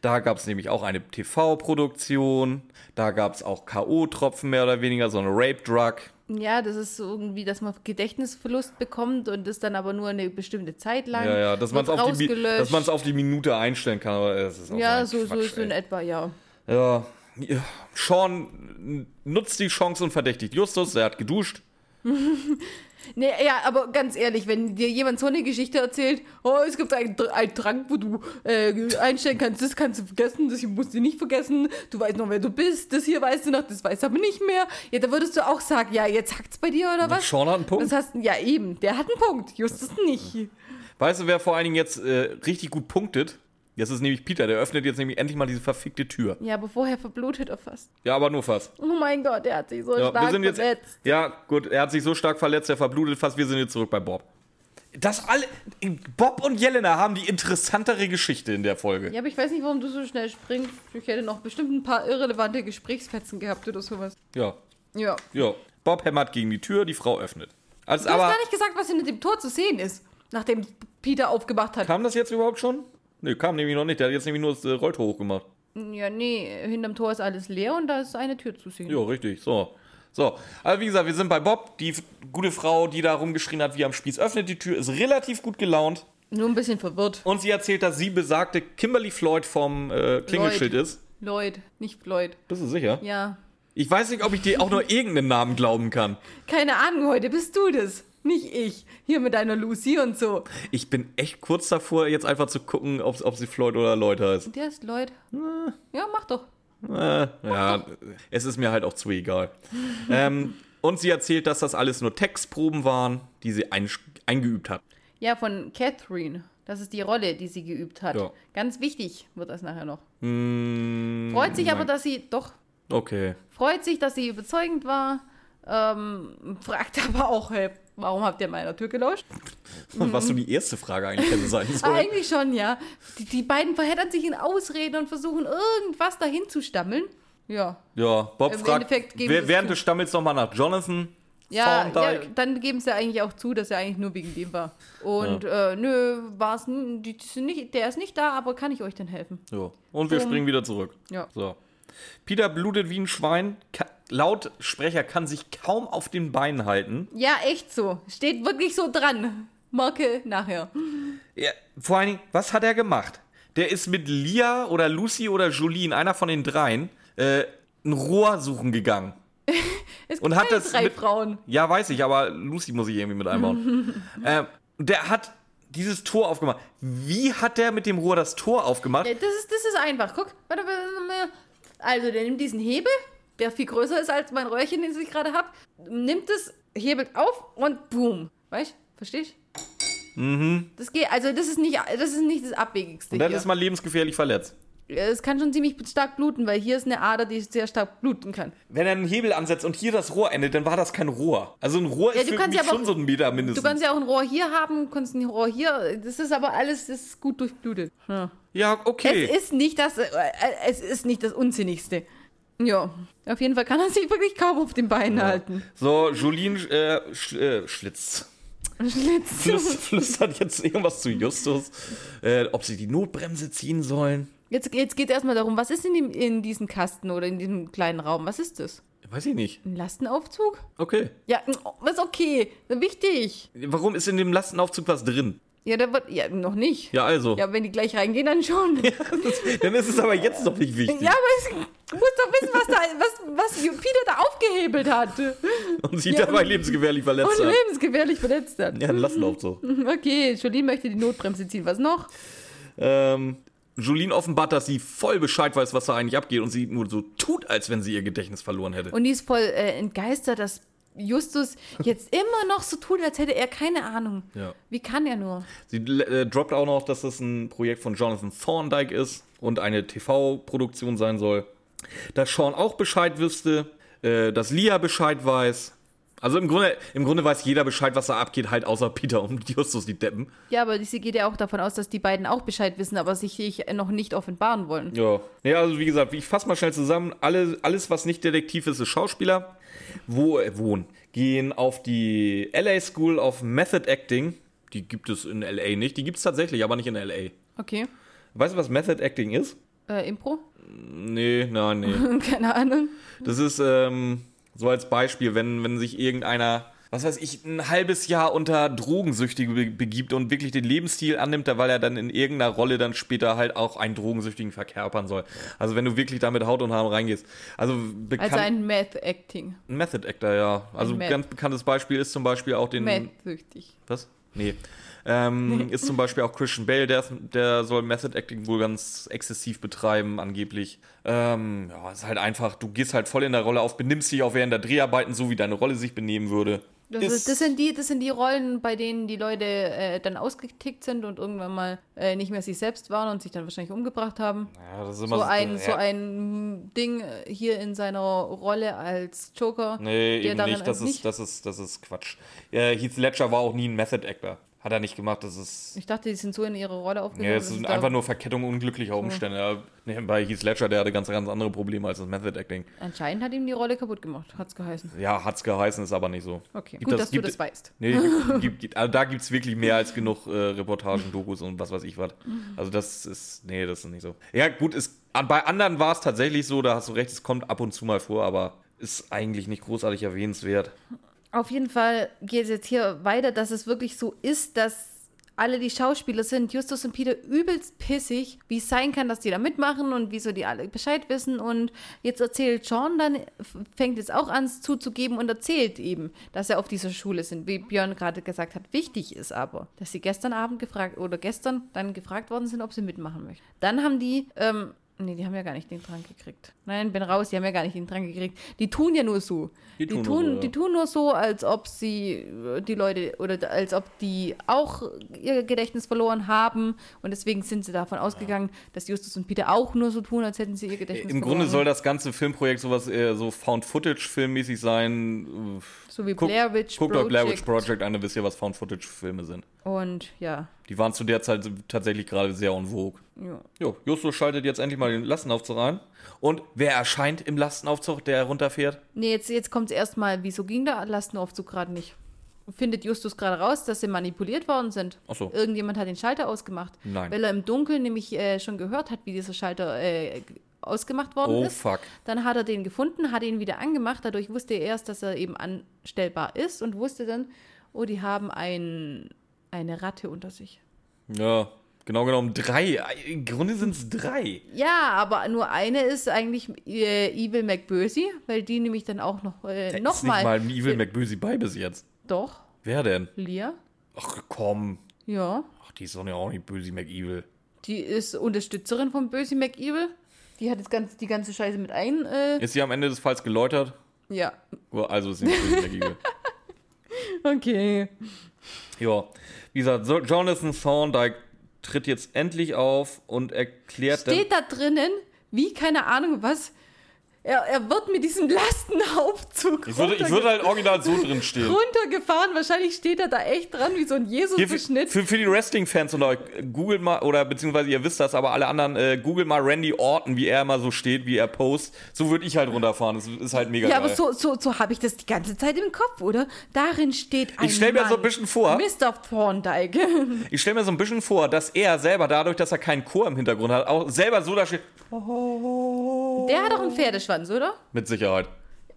A: Da gab es nämlich auch eine TV-Produktion. Da gab es auch K.O.-Tropfen mehr oder weniger, so eine Rape-Drug.
B: Ja, das ist so irgendwie, dass man Gedächtnisverlust bekommt und das dann aber nur eine bestimmte Zeit lang.
A: Ja, ja, dass man es auf, die dass auf die Minute einstellen kann. Aber es ist auch
B: Ja, so, so,
A: Quatsch,
B: so in
A: ey.
B: etwa, ja.
A: Ja. ja. Sean nutzt die Chance und verdächtigt Justus. Er hat geduscht.
B: Nee, ja, aber ganz ehrlich, wenn dir jemand so eine Geschichte erzählt, oh, es gibt einen, Trank, wo du äh, einstellen kannst, das kannst du vergessen, das hier musst du nicht vergessen, du weißt noch, wer du bist, das hier weißt du noch, das weißt du aber nicht mehr. Ja, da würdest du auch sagen, ja, jetzt hackt's bei dir oder was?
A: Sean hat einen Punkt.
B: Das heißt, ja eben, der hat einen Punkt, Justus nicht.
A: Weißt du, wer vor allen Dingen jetzt äh, richtig gut punktet? Das ist nämlich Peter. Der öffnet jetzt nämlich endlich mal diese verfickte Tür.
B: Ja, aber vorher verblutet er fast.
A: Ja, aber nur fast.
B: Oh mein Gott, der hat sich so
A: Ja,
B: stark
A: jetzt,
B: verletzt.
A: ja, gut, er hat sich so stark verletzt, er verblutet fast. Wir sind jetzt zurück bei Bob. Das alle. Bob und Jelena haben die interessantere Geschichte in der Folge.
B: Ja, aber ich weiß nicht, warum du so schnell springst. Ich hätte noch bestimmt ein paar irrelevante Gesprächsfetzen gehabt oder sowas.
A: Ja.
B: Ja.
A: ja. Bob hämmert gegen die Tür, die Frau öffnet. Also,
B: Du hast
A: aber
B: gar nicht gesagt, was hinter dem Tor zu sehen ist, nachdem Peter aufgemacht hat.
A: kam das jetzt überhaupt schon? Nee, kam nämlich noch nicht. Der hat jetzt nämlich nur das äh, Rolltor hochgemacht.
B: Ja, nee, hinterm Tor ist alles leer und da ist eine Tür zu sehen.
A: Ja, richtig. So. So. Also, wie gesagt, wir sind bei Bob. Die gute Frau, die da rumgeschrien hat, wie am Spieß, öffnet die Tür, ist relativ gut gelaunt.
B: Nur ein bisschen verwirrt.
A: Und sie erzählt, dass sie besagte Kimberly Floyd vom äh, Klingelschild
B: Lloyd.
A: ist.
B: Lloyd, nicht Floyd.
A: Bist du sicher?
B: Ja.
A: Ich weiß nicht, ob ich dir auch nur irgendeinen Namen glauben kann.
B: Keine Ahnung, heute bist du das. Nicht ich. Hier mit deiner Lucy und so.
A: Ich bin echt kurz davor, jetzt einfach zu gucken, ob, ob sie Floyd oder Lloyd heißt.
B: Der ist Lloyd. Ja, mach doch.
A: Äh, ja, es ist mir halt auch zu egal. ähm, und sie erzählt, dass das alles nur Textproben waren, die sie ein, eingeübt hat.
B: Ja, von Catherine. Das ist die Rolle, die sie geübt hat.
A: Ja.
B: Ganz wichtig wird das nachher noch.
A: Mm,
B: Freut sich aber,
A: nein.
B: dass sie doch
A: Okay.
B: freut sich, dass sie überzeugend war. Ähm, fragt aber auch, hey, warum habt ihr meiner Tür gelauscht?
A: Was so die erste Frage eigentlich hätte sein
B: Ah,
A: sollen.
B: eigentlich schon, ja. Die, die beiden verheddern sich in Ausreden und versuchen irgendwas dahin zu stammeln. Ja.
A: Ja, Bob
B: Im
A: fragt wer-
B: es
A: während
B: zu.
A: des Stammels nochmal nach Jonathan.
B: Ja, ja, dann geben sie eigentlich auch zu, dass er eigentlich nur wegen dem war. Und äh, nö, die sind nicht, der ist nicht da, aber kann ich euch denn helfen?
A: So. Und wir
B: Dumm.
A: springen wieder zurück.
B: Ja.
A: So. Peter blutet wie ein Schwein. Ka Lautsprecher kann sich kaum auf den Beinen halten.
B: Ja, echt so. Steht wirklich so dran. Marke nachher.
A: Ja, vor allen Dingen, was hat er gemacht? Der ist mit Lia oder Lucy oder Jolene, einer von den dreien, äh, ein Rohr suchen gegangen.
B: Es
A: Und
B: gibt
A: hat
B: keine
A: das
B: drei
A: mit-
B: Frauen.
A: Ja, weiß ich, aber Lucy muss ich irgendwie mit einbauen. ähm, der hat dieses Tor aufgemacht. Wie hat der mit dem Rohr das Tor aufgemacht?
B: Ja, das, ist, das ist einfach. Guck. Warte, warte, warte. Also, der nimmt diesen Hebel, der viel größer ist als mein Röhrchen, den ich gerade habe, nimmt es, hebelt auf und boom. Weißt du? Verstehst du? Mhm. Das geht, also das ist nicht das, ist nicht das Abwegigste
A: Und dann
B: hier.
A: ist man lebensgefährlich verletzt.
B: Es kann schon ziemlich stark bluten, weil hier ist eine Ader, die sehr stark bluten kann.
A: Wenn er einen Hebel ansetzt und hier das Rohr endet, dann war das kein Rohr. Also ein Rohr
B: Ja,
A: ist
B: du
A: für mich
B: ja
A: schon
B: auch-
A: so ein Meter
B: Du
A: mindestens.
B: kannst ja auch ein Rohr hier haben, kannst ein Rohr hier. Das ist aber alles das ist gut durchblutet. Ja.
A: ja, okay.
B: Es ist nicht das, äh, es ist nicht das Unsinnigste. Ja, auf jeden Fall kann er sich wirklich kaum auf den Beinen halten.
A: So, Jolene äh, sch, äh, Schlitz.
B: Schlitz.
A: Flüs, flüstert jetzt irgendwas zu Justus, äh, ob sie die Notbremse ziehen sollen.
B: Jetzt, jetzt geht es erstmal darum, was ist in, dem, in diesem Kasten oder in diesem kleinen Raum? Was ist das?
A: Weiß ich nicht.
B: Ein Lastenaufzug?
A: Okay.
B: Ja, ist okay. Wichtig.
A: Warum ist in dem Lastenaufzug was drin?
B: Ja, da wird. Ja, noch nicht.
A: Ja, also.
B: Ja, wenn die gleich reingehen, dann schon. Ja,
A: Dann ist es aber jetzt noch nicht wichtig.
B: aber es, du musst doch wissen, was, da, was, was Peter da aufgehebelt hat.
A: Und sie
B: Ja.
A: dabei lebensgefährlich verletzt
B: Und
A: hat.
B: lebensgefährlich verletzt hat.
A: Ja, ein Lastenaufzug.
B: Okay, Jolene möchte die Notbremse ziehen. Was noch?
A: Ähm, Jolene offenbart, dass sie voll Bescheid weiß, was da eigentlich abgeht und sie nur so tut, als wenn sie ihr Gedächtnis verloren hätte.
B: Und die ist voll äh, entgeistert, dass Justus jetzt immer noch so tut, als hätte er keine Ahnung.
A: Ja.
B: Wie kann er nur?
A: Sie äh, droppt auch noch, dass das ein Projekt von Jonathan Thorndike ist und eine TV-Produktion sein soll. Dass Sean auch Bescheid wüsste, äh, dass Lia Bescheid weiß. Also im Grunde, im Grunde weiß jeder Bescheid, was da abgeht, halt außer Peter und Justus, die Deppen.
B: Ja, aber sie geht ja auch davon aus, dass die beiden auch Bescheid wissen, aber sich noch nicht offenbaren wollen.
A: Ja. Ja, also wie gesagt, ich fasse mal schnell zusammen. Alle, alles, was nicht Detektiv ist, ist Schauspieler. Wo äh, wohnen? Gehen auf die LA School of Method Acting. Die gibt es in LA nicht. Die gibt es tatsächlich, aber nicht in LA.
B: Okay.
A: Weißt du, was Method Acting ist?
B: Äh, Impro?
A: Nee, nein, nee.
B: Keine Ahnung.
A: Das ist ähm, so als Beispiel, wenn, wenn sich irgendeiner, was weiß ich, ein halbes Jahr unter Drogensüchtige be begibt und wirklich den Lebensstil annimmt, weil er dann in irgendeiner Rolle dann später halt auch einen Drogensüchtigen verkörpern soll. Also wenn du wirklich da mit Haut und Haaren reingehst. Also bekannt.
B: Also ein Math-Acting.
A: ein Method Actor, ja. Also
B: Ein
A: ganz bekanntes Beispiel ist zum Beispiel auch den.
B: Math-süchtig.
A: Was? Nee. Ähm, ist zum Beispiel auch Christian Bale, der, der soll Method Acting wohl ganz exzessiv betreiben, angeblich. Ähm, ja, ist halt einfach, du gehst halt voll in der Rolle auf, benimmst dich auch während der Dreharbeiten so, wie deine Rolle sich benehmen würde.
B: Das,
A: Ist-
B: das, sind die, das sind die Rollen, bei denen die Leute äh, dann ausgetickt sind und irgendwann mal äh, nicht mehr sich selbst waren und sich dann wahrscheinlich umgebracht haben.
A: Ja, das ist immer
B: So ein,
A: ja,
B: so ein Ding äh, hier in seiner Rolle als Joker.
A: Nee,
B: der
A: eben nicht. Das ist, das, ist, das ist Quatsch. Äh, Heath Ledger war auch nie ein Method Actor. Hat er nicht gemacht, das ist.
B: Ich dachte, die sind so in ihre Rolle aufgegangen.
A: Ja, es sind
B: es
A: einfach nur Verkettung unglücklicher Umstände. Ja, bei Heath Ledger, der hatte ganz, ganz andere Probleme als das Method Acting.
B: Anscheinend hat ihm die Rolle kaputt gemacht, hat's geheißen.
A: Ja, hat's geheißen, ist aber nicht so.
B: Okay,
A: Gibt
B: gut,
A: das-
B: dass du
A: gibt-
B: das weißt.
A: Nee, gibt, gibt, also da gibt es wirklich mehr als genug äh, Reportagen, Dokus und was weiß ich was. Also das ist, nee, das ist nicht so. Ja gut, es, bei anderen war es tatsächlich so, da hast du recht, es kommt ab und zu mal vor, aber ist eigentlich nicht großartig erwähnenswert.
B: Auf jeden Fall geht es jetzt hier weiter, dass es wirklich so ist, dass alle die Schauspieler sind, Justus und Peter, übelst pissig, wie es sein kann, dass die da mitmachen und wieso die alle Bescheid wissen. Und jetzt erzählt Sean dann, fängt jetzt auch an, es zuzugeben und erzählt eben, dass er auf dieser Schule sind, wie Björn gerade gesagt hat. Wichtig ist aber, dass sie gestern Abend gefragt oder gestern dann gefragt worden sind, ob sie mitmachen möchten. Dann haben die, ähm, Nee, die haben ja gar nicht den Trank gekriegt. Nein, bin raus, die haben ja gar nicht den Trank gekriegt. Die tun ja nur so.
A: Die
B: Die
A: tun
B: tun,
A: nur so, ja.
B: die tun nur so, als ob sie äh, die Leute oder als ob die auch ihr Gedächtnis verloren haben. Und deswegen sind sie davon ausgegangen, dass Justus und Peter auch nur so tun, als hätten sie ihr Gedächtnis
A: Im
B: verloren.
A: Grunde soll das ganze Filmprojekt sowas eher so Found-Footage-filmmäßig sein.
B: So wie
A: Guck-
B: Blair Witch
A: Guckt euch Blair Witch
B: Project.
A: Project an, dann wisst ihr, was Found-Footage-Filme sind.
B: Und ja,
A: Die waren zu der Zeit tatsächlich gerade sehr en vogue.
B: ja.
A: Jo, Justus schaltet jetzt endlich mal den Lastenaufzug ein. Und wer erscheint im Lastenaufzug, der runterfährt?
B: Nee, jetzt, jetzt kommt es erstmal, wieso ging der Lastenaufzug gerade nicht? Findet Justus gerade raus, dass sie manipuliert worden sind?
A: Ach so.
B: Irgendjemand hat den Schalter ausgemacht.
A: Nein.
B: Weil er im Dunkeln nämlich äh, schon gehört hat, wie dieser Schalter äh, ausgemacht worden
A: Oh,
B: ist.
A: fuck.
B: Dann hat er den gefunden, hat ihn wieder angemacht. Dadurch wusste er erst, dass er eben anstellbar ist und wusste dann, oh, die haben ein, eine Ratte unter sich.
A: Ja, genau genommen drei. Im Grunde sind es drei.
B: Ja, aber nur eine ist eigentlich äh, Evil McBösey, weil die nämlich dann auch noch, äh,
A: Da ist
B: nochmal.
A: nicht mal ein Evil McBösey bei bis jetzt.
B: Doch,
A: Wer denn?
B: Lia.
A: Ach komm.
B: Ja.
A: Ach, die ist doch ja auch nicht Böse McEvil.
B: Die ist Unterstützerin von Böse McEvil. Die hat das ganze, die ganze Scheiße mit ein. Äh,
A: Ist sie am Ende des Falls geläutert?
B: ja.
A: Also ist sie nicht.
B: Okay.
A: Ja, wie gesagt, so Jonathan Thorndike tritt jetzt endlich auf und erklärt.
B: Steht da drinnen, wie, keine Ahnung was, er, er wird mit diesem Lastenaufzug
A: Ich würde, ich würde halt original so drin stehen.
B: runtergefahren. Wahrscheinlich steht er da echt dran, wie so ein Jesus-Beschnitt.
A: für, für die Wrestling-Fans unter euch, googelt mal, oder beziehungsweise ihr wisst das, aber alle anderen, äh, googelt mal Randy Orton, wie er immer so steht, wie er post. So würde ich halt runterfahren. Das ist halt mega
B: Ja,
A: geil.
B: aber so, so, so habe ich das die ganze Zeit im Kopf, oder? Darin steht ein
A: Ich stell mir so ein bisschen vor-
B: Mr. Thorndike.
A: Ich stelle mir so ein bisschen vor, dass er selber, dadurch, dass er keinen Chor im Hintergrund hat, auch selber so da steht.
B: Der hat doch einen Pferdeschwanz, oder?
A: Mit Sicherheit.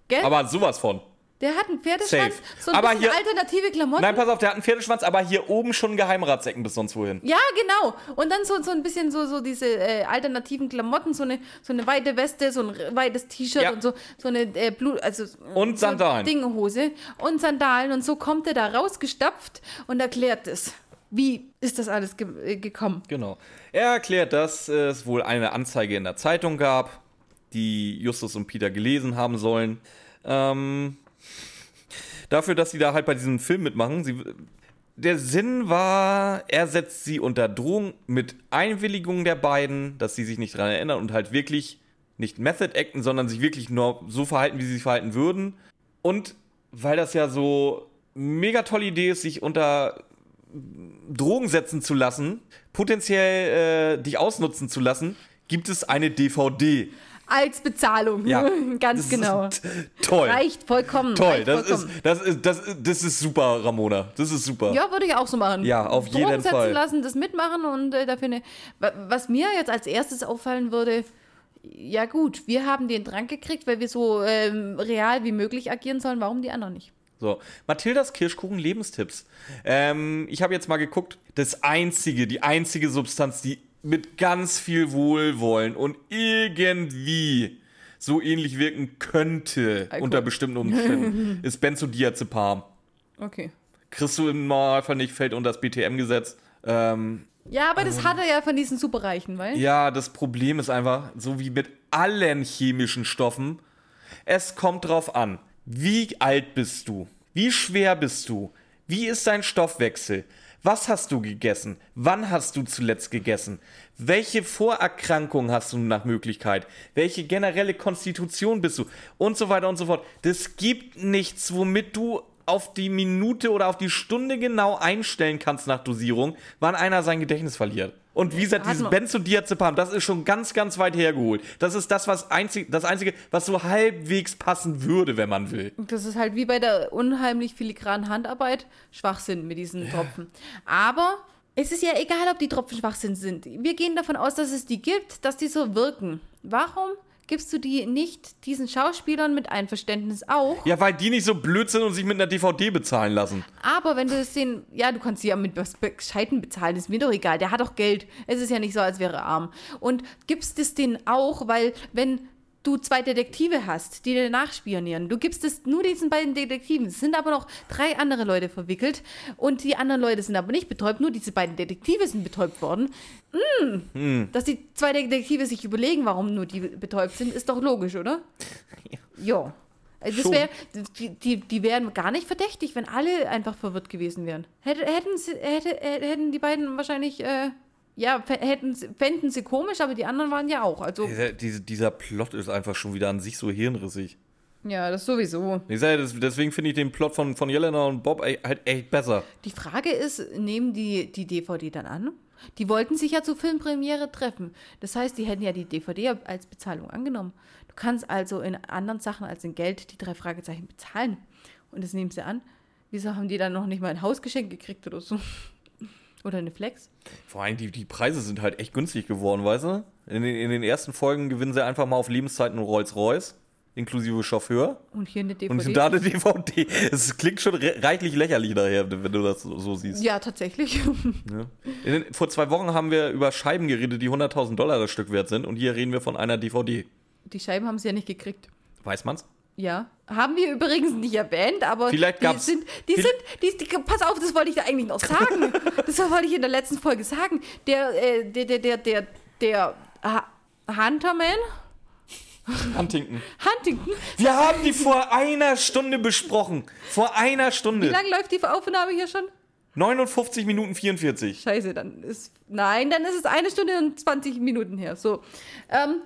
B: Gell?
A: Aber sowas von.
B: der hat einen Pferdeschwanz.
A: Safe.
B: So ein
A: Aber
B: bisschen
A: hier-
B: alternative Klamotten.
A: Nein, pass auf, der hat einen Pferdeschwanz, aber hier oben schon Geheimratsecken bis sonst wohin.
B: Ja, genau. Und dann so, so ein bisschen so, so diese äh, alternativen Klamotten, so eine, so eine weite Weste, so ein weites T-Shirt
A: Ja.
B: und so, so eine äh, Blut, also
A: Und
B: so
A: Sandalen.
B: Dinghose und Sandalen und so kommt er da rausgestapft und erklärt es. Wie ist das alles ge äh, gekommen?
A: Genau. Er erklärt, dass es wohl eine Anzeige in der Zeitung gab, die Justus und Peter gelesen haben sollen. Ähm, dafür, dass sie da halt bei diesem Film mitmachen. Sie, der Sinn war, er setzt sie unter Drohung mit Einwilligung der beiden, dass sie sich nicht daran erinnern und halt wirklich nicht Method acten, sondern sich wirklich nur so verhalten, wie sie sich verhalten würden. Und weil das ja so mega tolle Idee ist, sich unter Drogen setzen zu lassen, potenziell äh, dich ausnutzen zu lassen, gibt es eine DVD.
B: Als Bezahlung.
A: Ja,
B: Ganz genau.
A: Ist toll.
B: Reicht vollkommen.
A: Toll,
B: reicht
A: das ist,
B: vollkommen.
A: das, ist, das, ist, das ist super, Ramona. Das ist super.
B: Ja, würde ich auch so machen.
A: Ja, auf
B: Drogen
A: jeden
B: setzen
A: Fall.
B: lassen, das mitmachen und äh, dafür eine. wa- Was mir jetzt als erstes auffallen würde, ja gut, wir haben den Drang gekriegt, weil wir so ähm, real wie möglich agieren sollen. Warum die anderen nicht?
A: So, Mathildas Kirschkuchen Lebenstipps. Ähm, ich habe jetzt mal geguckt, das einzige, die einzige Substanz, die mit ganz viel Wohlwollen und irgendwie so ähnlich wirken könnte
B: Alkohol.
A: unter bestimmten Umständen, ist Benzodiazepam.
B: Okay.
A: Kriegst du im Normalfall nicht, fällt unter das BTM-Gesetz. Ähm,
B: Ja, aber das hat er ja von diesen Superreichen, weil?
A: ja, das Problem ist einfach, so wie mit allen chemischen Stoffen, es kommt drauf an, wie alt bist du? Wie schwer bist du? Wie ist dein Stoffwechsel? Was hast du gegessen? Wann hast du zuletzt gegessen? Welche Vorerkrankungen hast du nach Möglichkeit? Welche generelle Konstitution bist du? Und so weiter und so fort. Das gibt nichts, womit du auf die Minute oder auf die Stunde genau einstellen kannst nach Dosierung, wann einer sein Gedächtnis verliert. Und wie gesagt, dieses
B: man-
A: Benzodiazepam, das ist schon ganz, ganz weit hergeholt. Das ist das, was einzig, das Einzige, was so halbwegs passen würde, wenn man will.
B: Das ist halt wie bei der unheimlich filigranen Handarbeit Schwachsinn mit diesen Tropfen. Aber es ist ja egal, ob die Tropfen Schwachsinn sind. Wir gehen davon aus, dass es die gibt, dass die so wirken. Warum gibst du die nicht diesen Schauspielern mit Einverständnis auch?
A: Ja, weil die nicht so blöd sind und sich mit einer DVD bezahlen lassen.
B: Aber wenn du es den, ja, du kannst sie ja mit was Bescheiden bezahlen, ist mir doch egal. Der hat doch Geld. Es ist ja nicht so, als wäre er arm. Und gibst es denen auch, weil wenn du zwei Detektive hast, die dir nachspionieren, du gibst es nur diesen beiden Detektiven. Es sind aber noch drei andere Leute verwickelt und die anderen Leute sind aber nicht betäubt, nur diese beiden Detektive sind betäubt worden. Mm. Dass die zwei Detektive sich überlegen, warum nur die betäubt sind, ist doch logisch, oder? Ja. Also Das wär, die, die, die wären gar nicht verdächtig, wenn alle einfach verwirrt gewesen wären. Hätte, hätten, sie, hätte, hätten die beiden wahrscheinlich, äh, ja, hätten, fänden sie komisch, aber die anderen waren ja auch. Also,
A: Dieser, diese, dieser Plot ist einfach schon wieder an sich so hirnrissig.
B: ja, das sowieso.
A: Ich sage, das, deswegen finde ich den Plot von, von Jelena und Bob ey- halt echt besser.
B: Die Frage ist, nehmen die die DVD dann an? Die wollten sich ja zur Filmpremiere treffen. Das heißt, die hätten ja die DVD als Bezahlung angenommen. Du kannst also in anderen Sachen als in Geld die drei Fragezeichen bezahlen. Und das nehmen sie an. Wieso haben die dann noch nicht mal ein Hausgeschenk gekriegt oder so? Oder eine Flex.
A: Vor allem, die, die Preise sind halt echt günstig geworden, weißt du? In den, in den ersten Folgen gewinnen sie einfach mal auf Lebenszeiten einen Rolls-Royce, inklusive Chauffeur.
B: Und hier eine DVD.
A: Und da eine DVD. Es klingt schon re reichlich lächerlich nachher, wenn du das so, so siehst.
B: ja, tatsächlich.
A: Ja. Den, vor zwei Wochen haben wir über Scheiben geredet, die 100.000 Dollar das Stück wert sind. Und hier reden wir von einer DVD.
B: Die Scheiben haben sie ja nicht gekriegt.
A: Weiß man's?
B: Ja. Haben wir übrigens nicht erwähnt, aber
A: Vielleicht
B: die sind, die sind, die, die, pass auf, das wollte ich da eigentlich noch sagen. das wollte ich in der letzten Folge sagen. Der, äh, der, der, der, der, der Hunterman,
A: Huntington.
B: Huntington,
A: Wir haben die vor einer Stunde besprochen. Vor einer
B: wie
A: Stunde.
B: lange läuft die Aufnahme hier schon?
A: 59 Minuten 44.
B: Scheiße, dann ist, nein, dann ist es eine Stunde und 20 Minuten her. So, ähm,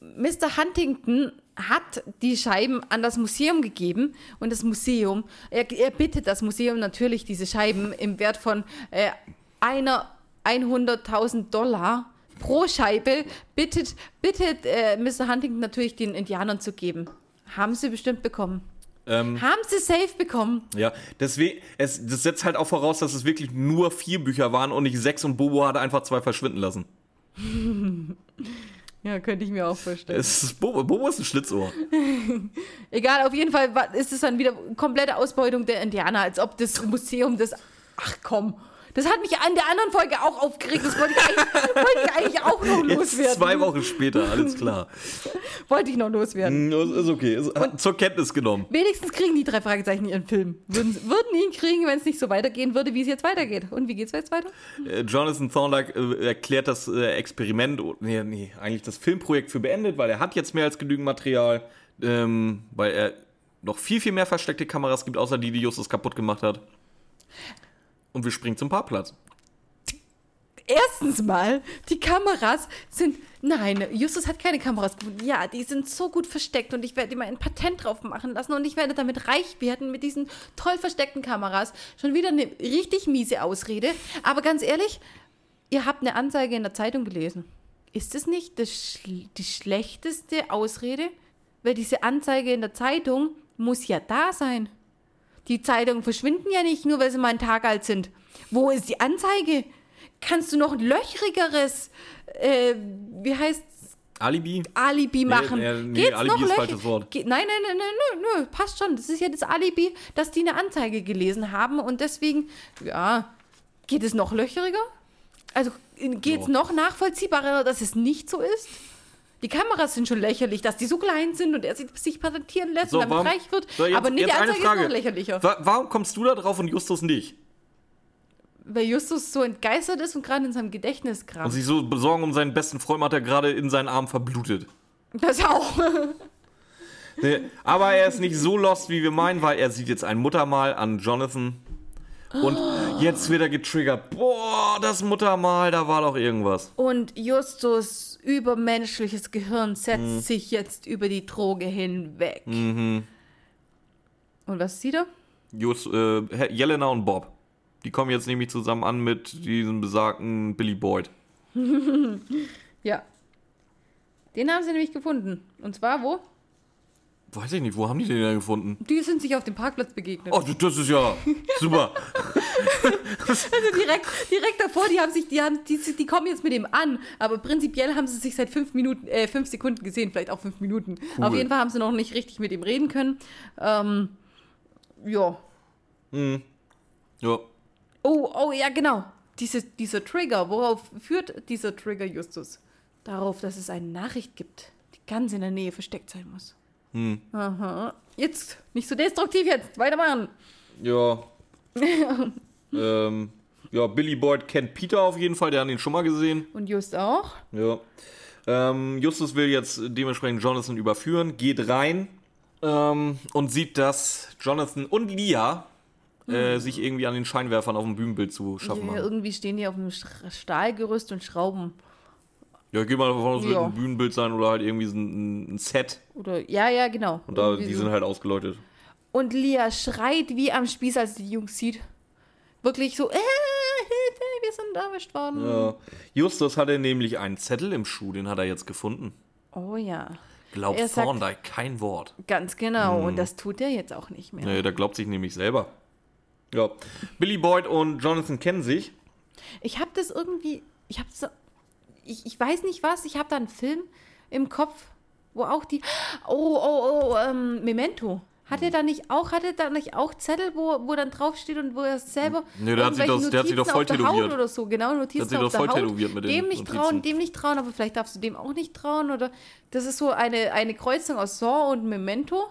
B: Mr. Huntington hat die Scheiben an das Museum gegeben und das Museum, er, er bittet das Museum natürlich, diese Scheiben im Wert von äh, einer 100.000 Dollar pro Scheibe, bittet, bittet äh, Mr. Huntington natürlich den Indianern zu geben. Haben sie bestimmt bekommen.
A: Ähm,
B: Haben sie safe bekommen.
A: ja, deswegen, es, das setzt halt auch voraus, dass es wirklich nur vier Bücher waren und nicht sechs und Bobo hatte einfach zwei verschwinden lassen.
B: Ja, könnte ich mir auch vorstellen.
A: Es ist Bobo, Bobo ist ein Schlitzohr.
B: Egal, auf jeden Fall ist es dann wieder komplette Ausbeutung der Indianer, als ob das Museum das. Ach komm. Das hat mich an der anderen Folge auch aufgeregt. Das wollte ich eigentlich, wollte ich eigentlich auch noch
A: Jetzt
B: loswerden.
A: zwei Wochen später, alles klar.
B: Wollte ich noch loswerden.
A: Hm, Ist okay, ist, hat zur Kenntnis genommen.
B: Wenigstens kriegen die drei Fragezeichen ihren Film. Würden, würden ihn kriegen, wenn es nicht so weitergehen würde, wie es jetzt weitergeht. Und wie geht's jetzt weiter?
A: Äh, Jonathan Thorndyke äh, erklärt das äh, Experiment, nee, nee, eigentlich das Filmprojekt für beendet, weil er hat jetzt mehr als genügend Material, ähm, weil er noch viel, viel mehr versteckte Kameras gibt, außer die, die Justus kaputt gemacht hat. Und wir springen zum Parkplatz.
B: Erstens mal, die Kameras sind. Nein, Justus hat keine Kameras gefunden. Ja, die sind so gut versteckt und ich werde immer ein Patent drauf machen lassen und ich werde damit reich werden mit diesen toll versteckten Kameras. Schon wieder eine richtig miese Ausrede. Aber ganz ehrlich, ihr habt eine Anzeige in der Zeitung gelesen. Ist es nicht das schl die schlechteste Ausrede? Weil diese Anzeige in der Zeitung muss ja da sein. Die Zeitungen verschwinden ja nicht nur, weil sie mal einen Tag alt sind. Wo ist die Anzeige? Kannst du noch ein löchrigeres, äh, wie heißt's,
A: Alibi?
B: Alibi machen?
A: nee, nee,
B: Geht's
A: Alibi
B: noch
A: ist falsches Wort.
B: Ge nein, nein, nein, nein, nö, passt schon. Das ist ja das Alibi, dass die eine Anzeige gelesen haben und deswegen, ja, geht es noch löcheriger? Also geht es noch nachvollziehbarer, dass es nicht so ist? Die Kameras sind schon lächerlich, dass die so klein sind und er sich, sich patentieren lässt
A: So,
B: und damit
A: warum-
B: reich wird.
A: So, jetzt-
B: aber nicht
A: eine
B: Anzeige ist noch lächerlicher.
A: Wa warum kommst du da drauf und Justus nicht?
B: Weil Justus so entgeistert ist und gerade in seinem Gedächtnis
A: Und
B: kramt.
A: sich so besorgen um seinen besten Freund hat er gerade in seinen Arm verblutet.
B: Das auch.
A: Nee, aber er ist nicht so lost, wie wir meinen, weil er sieht jetzt ein Muttermal an Jonathan. Und jetzt wird er getriggert. Boah, das Muttermal, da war doch irgendwas.
B: Und Justus übermenschliches Gehirn setzt sich jetzt über die Droge hinweg. Und was sieht er?
A: Just, äh, Jelena und Bob. Die kommen jetzt nämlich zusammen an mit diesem besagten Billy Boyd.
B: Ja. Den haben sie nämlich gefunden. Und zwar wo?
A: Weiß ich nicht, wo haben die den denn gefunden?
B: Die sind sich auf dem Parkplatz begegnet.
A: Oh, das ist ja super.
B: Also direkt, direkt davor, die haben sich, die haben, die, die kommen jetzt mit ihm an, aber prinzipiell haben sie sich seit fünf Minuten, äh, fünf Sekunden gesehen, vielleicht auch fünf Minuten.
A: Cool.
B: Auf jeden Fall haben sie noch nicht richtig mit ihm reden können. Ähm, ja.
A: Ja.
B: Oh, oh, ja, genau. Diese, dieser Trigger, worauf führt dieser Trigger Justus? Darauf, dass es eine Nachricht gibt, die ganz in der Nähe versteckt sein muss. Aha. Jetzt, nicht so destruktiv jetzt, weitermachen.
A: Ja. ähm, ja, Billy Boyd kennt Peter auf jeden Fall, der hat ihn schon mal gesehen.
B: Und Just auch.
A: Ja. Ähm, Justus will jetzt dementsprechend Jonathan überführen, geht rein ähm, und sieht, dass Jonathan und Lia äh, sich irgendwie an den Scheinwerfern auf dem Bühnenbild zu schaffen
B: Ja,
A: machen.
B: irgendwie stehen die auf einem Sch- Stahlgerüst und schrauben.
A: Ja, geh mal davon aus, es wird
B: Ja.
A: ein Bühnenbild sein oder halt irgendwie so ein, ein Set.
B: Oder, ja, ja, genau.
A: Und da,
B: Irgendwie
A: die
B: so.
A: sind halt ausgeleuchtet.
B: Und Lia schreit wie am Spieß, als sie die Jungs sieht. Wirklich so, äh, Hilfe, wir sind erwischt worden.
A: Ja. Justus hatte nämlich einen Zettel im Schuh, den hat er jetzt gefunden.
B: Oh ja,
A: Glaubt
B: Er
A: Thorndike kein Wort.
B: ganz genau. Und das tut er jetzt auch nicht mehr.
A: Nee, der glaubt sich nämlich selber. Ja. Billy Boyd und Jonathan kennen sich.
B: Ich habe das irgendwie, ich habe so, ich, ich weiß nicht was, ich habe da einen Film im Kopf, wo auch die, oh, oh, oh, ähm, Memento. Hat er da nicht auch, hat er da nicht auch Zettel, wo, wo dann draufsteht und wo er selber.
A: Nee, der hat sich das- der hat sich doch voll
B: der
A: tätowiert.
B: Oder so, genau, Notizen
A: sich
B: auf
A: doch
B: der
A: voll tätowiert mit den
B: dem nicht
A: Notizen.
B: trauen, dem nicht trauen, aber vielleicht darfst du dem auch nicht trauen oder. Das ist so eine, eine Kreuzung aus Saw und Memento.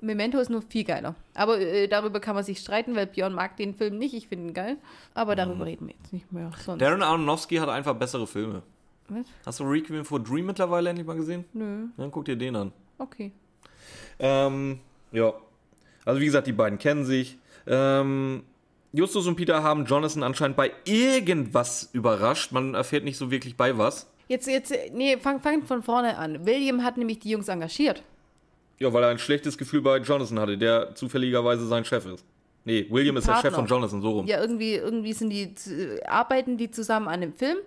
B: Memento ist nur viel geiler. Aber äh, darüber kann man sich streiten, weil Björn mag den Film nicht. Ich finde ihn geil. Aber darüber reden wir jetzt nicht mehr. Sonst.
A: Darren Aronofsky hat einfach bessere Filme.
B: Was?
A: Hast du Requiem for Dream mittlerweile endlich mal gesehen?
B: Nö,
A: Dann guck dir den an.
B: okay.
A: Ähm, ja. Also wie gesagt, die beiden kennen sich. Ähm, Justus und Peter haben Jonathan anscheinend bei irgendwas überrascht. Man erfährt nicht so wirklich bei was.
B: Jetzt, jetzt, nee, fang, fang von vorne an. William hat nämlich die Jungs engagiert.
A: Ja, weil er ein schlechtes Gefühl bei Jonathan hatte, der zufälligerweise sein Chef ist. Nee, William ist der
B: Partner.
A: Chef von Jonathan, so rum.
B: Ja, irgendwie, irgendwie sind die, arbeiten die zusammen an dem Film.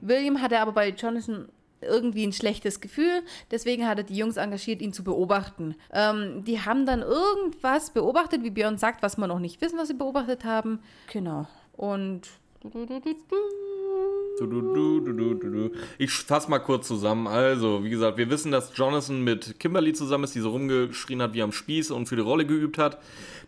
B: William hatte aber bei Jonathan irgendwie ein schlechtes Gefühl, deswegen hat er die Jungs engagiert, ihn zu beobachten. Ähm, die haben dann irgendwas beobachtet, wie Björn sagt, was wir noch nicht wissen, was sie beobachtet haben. Genau. Und
A: Du, du, du, du, du, du, du. Ich fass mal kurz zusammen. Also, wie gesagt, wir wissen, dass Jonathan mit Kimberly zusammen ist, die so rumgeschrien hat wie am Spieß und für die Rolle geübt hat.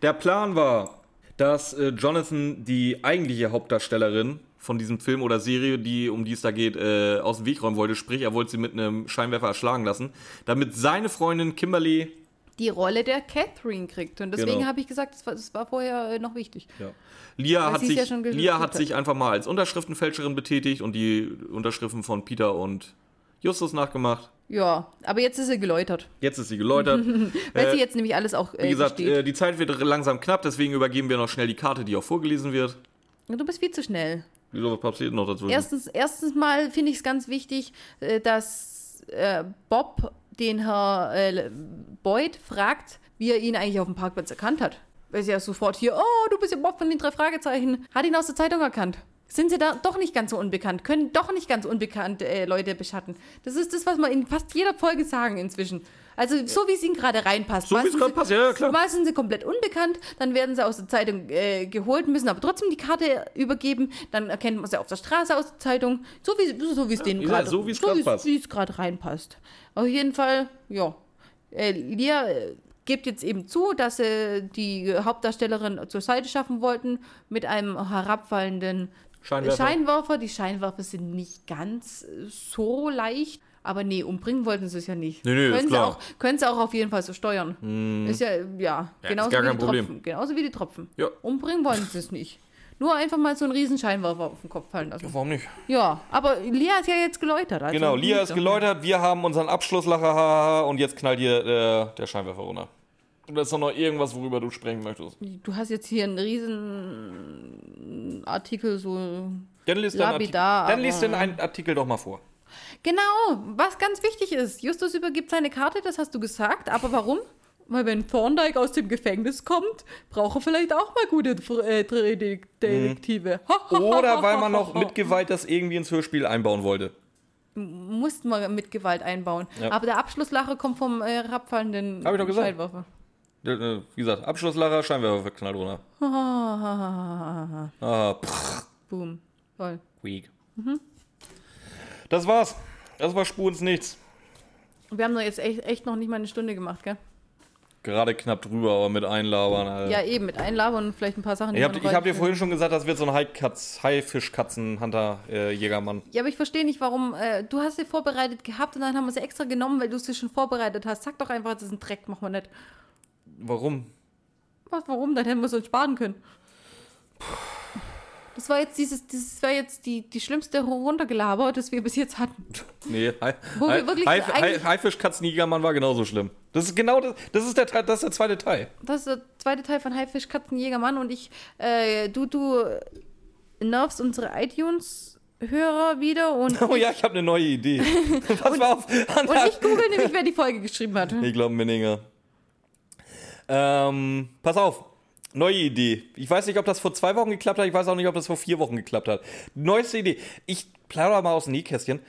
A: Der Plan war, dass äh, Jonathan die eigentliche Hauptdarstellerin von diesem Film oder Serie, die, um die es da geht, äh, aus dem Weg räumen wollte. Sprich, er wollte sie mit einem Scheinwerfer erschlagen lassen, damit seine Freundin Kimberly
B: die Rolle der Catherine kriegt. Und deswegen
A: Genau.
B: habe ich gesagt, das war, das war vorher äh, noch wichtig.
A: Ja. Lia, hat
B: es
A: sich,
B: ja schon
A: Lia hat. sich einfach mal als Unterschriftenfälscherin betätigt und die Unterschriften von Peter und Justus nachgemacht.
B: Ja, aber jetzt ist sie geläutert.
A: Jetzt ist sie geläutert.
B: Weil
A: Äh,
B: sie jetzt nämlich alles auch äh,
A: Wie gesagt, äh, die Zeit wird langsam knapp, deswegen übergeben wir noch schnell die Karte, die auch vorgelesen wird.
B: Du bist viel zu schnell.
A: Wieso was passiert noch dazu?
B: Erstens, erstens mal finde ich es ganz wichtig, äh, dass äh, Bob den Herr äh, Boyd fragt, wie er ihn eigentlich auf dem Parkplatz erkannt hat. Weil sie ja sofort hier, oh, du bist ja Bob von den drei Fragezeichen, hat ihn aus der Zeitung erkannt. Sind sie da doch nicht ganz so unbekannt, können doch nicht ganz unbekannt äh, Leute beschatten. Das ist das, was wir in fast jeder Folge sagen inzwischen. Also so wie es ihnen gerade reinpasst.
A: So wie es
B: sind
A: gerade
B: sie-
A: passt, ja, klar.
B: Mal sind sie komplett unbekannt, dann werden sie aus der Zeitung äh, geholt, müssen aber trotzdem die Karte übergeben, dann erkennt man sie auf der Straße aus der Zeitung, so wie, so wie es denen
A: ja,
B: gerade
A: so passt.
B: wie es gerade reinpasst. Auf jeden Fall, ja. Äh, Lia äh, gibt jetzt eben zu, dass sie die Hauptdarstellerin zur Seite schaffen wollten mit einem herabfallenden
A: Scheinwerfer.
B: Scheinwerfer. Die Scheinwerfer sind nicht ganz äh, so leicht. Aber nee, umbringen wollten sie es ja nicht.
A: Nee, nee, ist
B: können, sie
A: klar.
B: auch, können sie auch auf jeden Fall so steuern. Ist ja, ja,
A: ist
B: genauso,
A: gar
B: wie
A: kein
B: die
A: Problem.
B: Tropfen, genauso wie die Tropfen.
A: Ja.
B: Umbringen wollen sie es nicht. Nur einfach mal so einen riesen Scheinwerfer auf den Kopf fallen lassen.
A: Warum nicht?
B: Ja, aber Lia ist ja jetzt geläutert. Also
A: Genau, Lia ist geläutert, wir haben unseren Abschlusslacher und jetzt knallt hier äh, der Scheinwerfer runter. Da ist doch noch irgendwas, worüber du sprechen möchtest.
B: Du hast jetzt hier einen riesen Artikel so.
A: Dann liest,
B: Lapidar,
A: dann liest den einen Artikel doch mal vor.
B: Genau, was ganz wichtig ist. Justus übergibt seine Karte, das hast du gesagt. Aber warum? Weil wenn Thorndyke aus dem Gefängnis kommt, braucht er vielleicht auch mal gute äh, Detek- Detektive.
A: Oder weil man noch mit Gewalt das irgendwie ins Hörspiel einbauen wollte.
B: Mussten wir mit Gewalt einbauen.
A: Ja.
B: Aber der Abschlusslache kommt vom äh, herabfallenden
A: Hab ich doch gesagt. Äh, Wie gesagt, Abschlusslacher, Scheinwerfer knallt runter. Ah, pff,
B: Boom. Toll.
A: weak.
B: Mhm.
A: Das war's. Das war Spur ins Nichts.
B: Wir haben doch jetzt echt, echt noch nicht mal eine Stunde gemacht, gell?
A: Gerade knapp drüber, aber mit Einlabern. Alter.
B: Ja, eben, mit Einlabern und vielleicht ein paar Sachen.
A: Ich hab,
B: man
A: ich hab dir vorhin schon gesagt, das wird so ein Haikatz, Haifischkatzen-Hunter, äh, Jägermann.
B: Ja, aber ich verstehe nicht, warum. Äh, du hast sie vorbereitet gehabt und dann haben wir sie extra genommen, weil du sie schon vorbereitet hast. Sag doch einfach, das ist ein Dreck, machen wir nicht.
A: Warum?
B: Was, warum? Dann hätten wir es uns sparen können. Das war jetzt dieses, das war jetzt die, die schlimmste Runtergelaber, das wir bis jetzt hatten.
A: Nee, Hai,
B: Wo wir
A: Hai,
B: wirklich
A: Hai, Hai, Haifischkatzen-Jägermann war genauso schlimm. Das ist genau das, das ist der, Teil- das ist der zweite Teil.
B: Das ist der zweite Teil von Haifisch, Katzen, Jägermann und ich, äh, du, du nervst unsere iTunes-Hörer wieder und,
A: Oh ja, ich habe eine neue Idee. Pass mal auf.
B: und ich google nämlich, wer die Folge geschrieben hat.
A: Ich glaube Minninger. Ähm, pass auf. Neue Idee. Ich weiß nicht, ob das vor zwei Wochen geklappt hat. Ich weiß auch nicht, ob das vor vier Wochen geklappt hat. Neueste Idee. Ich plauder mal aus dem Nähkästchen.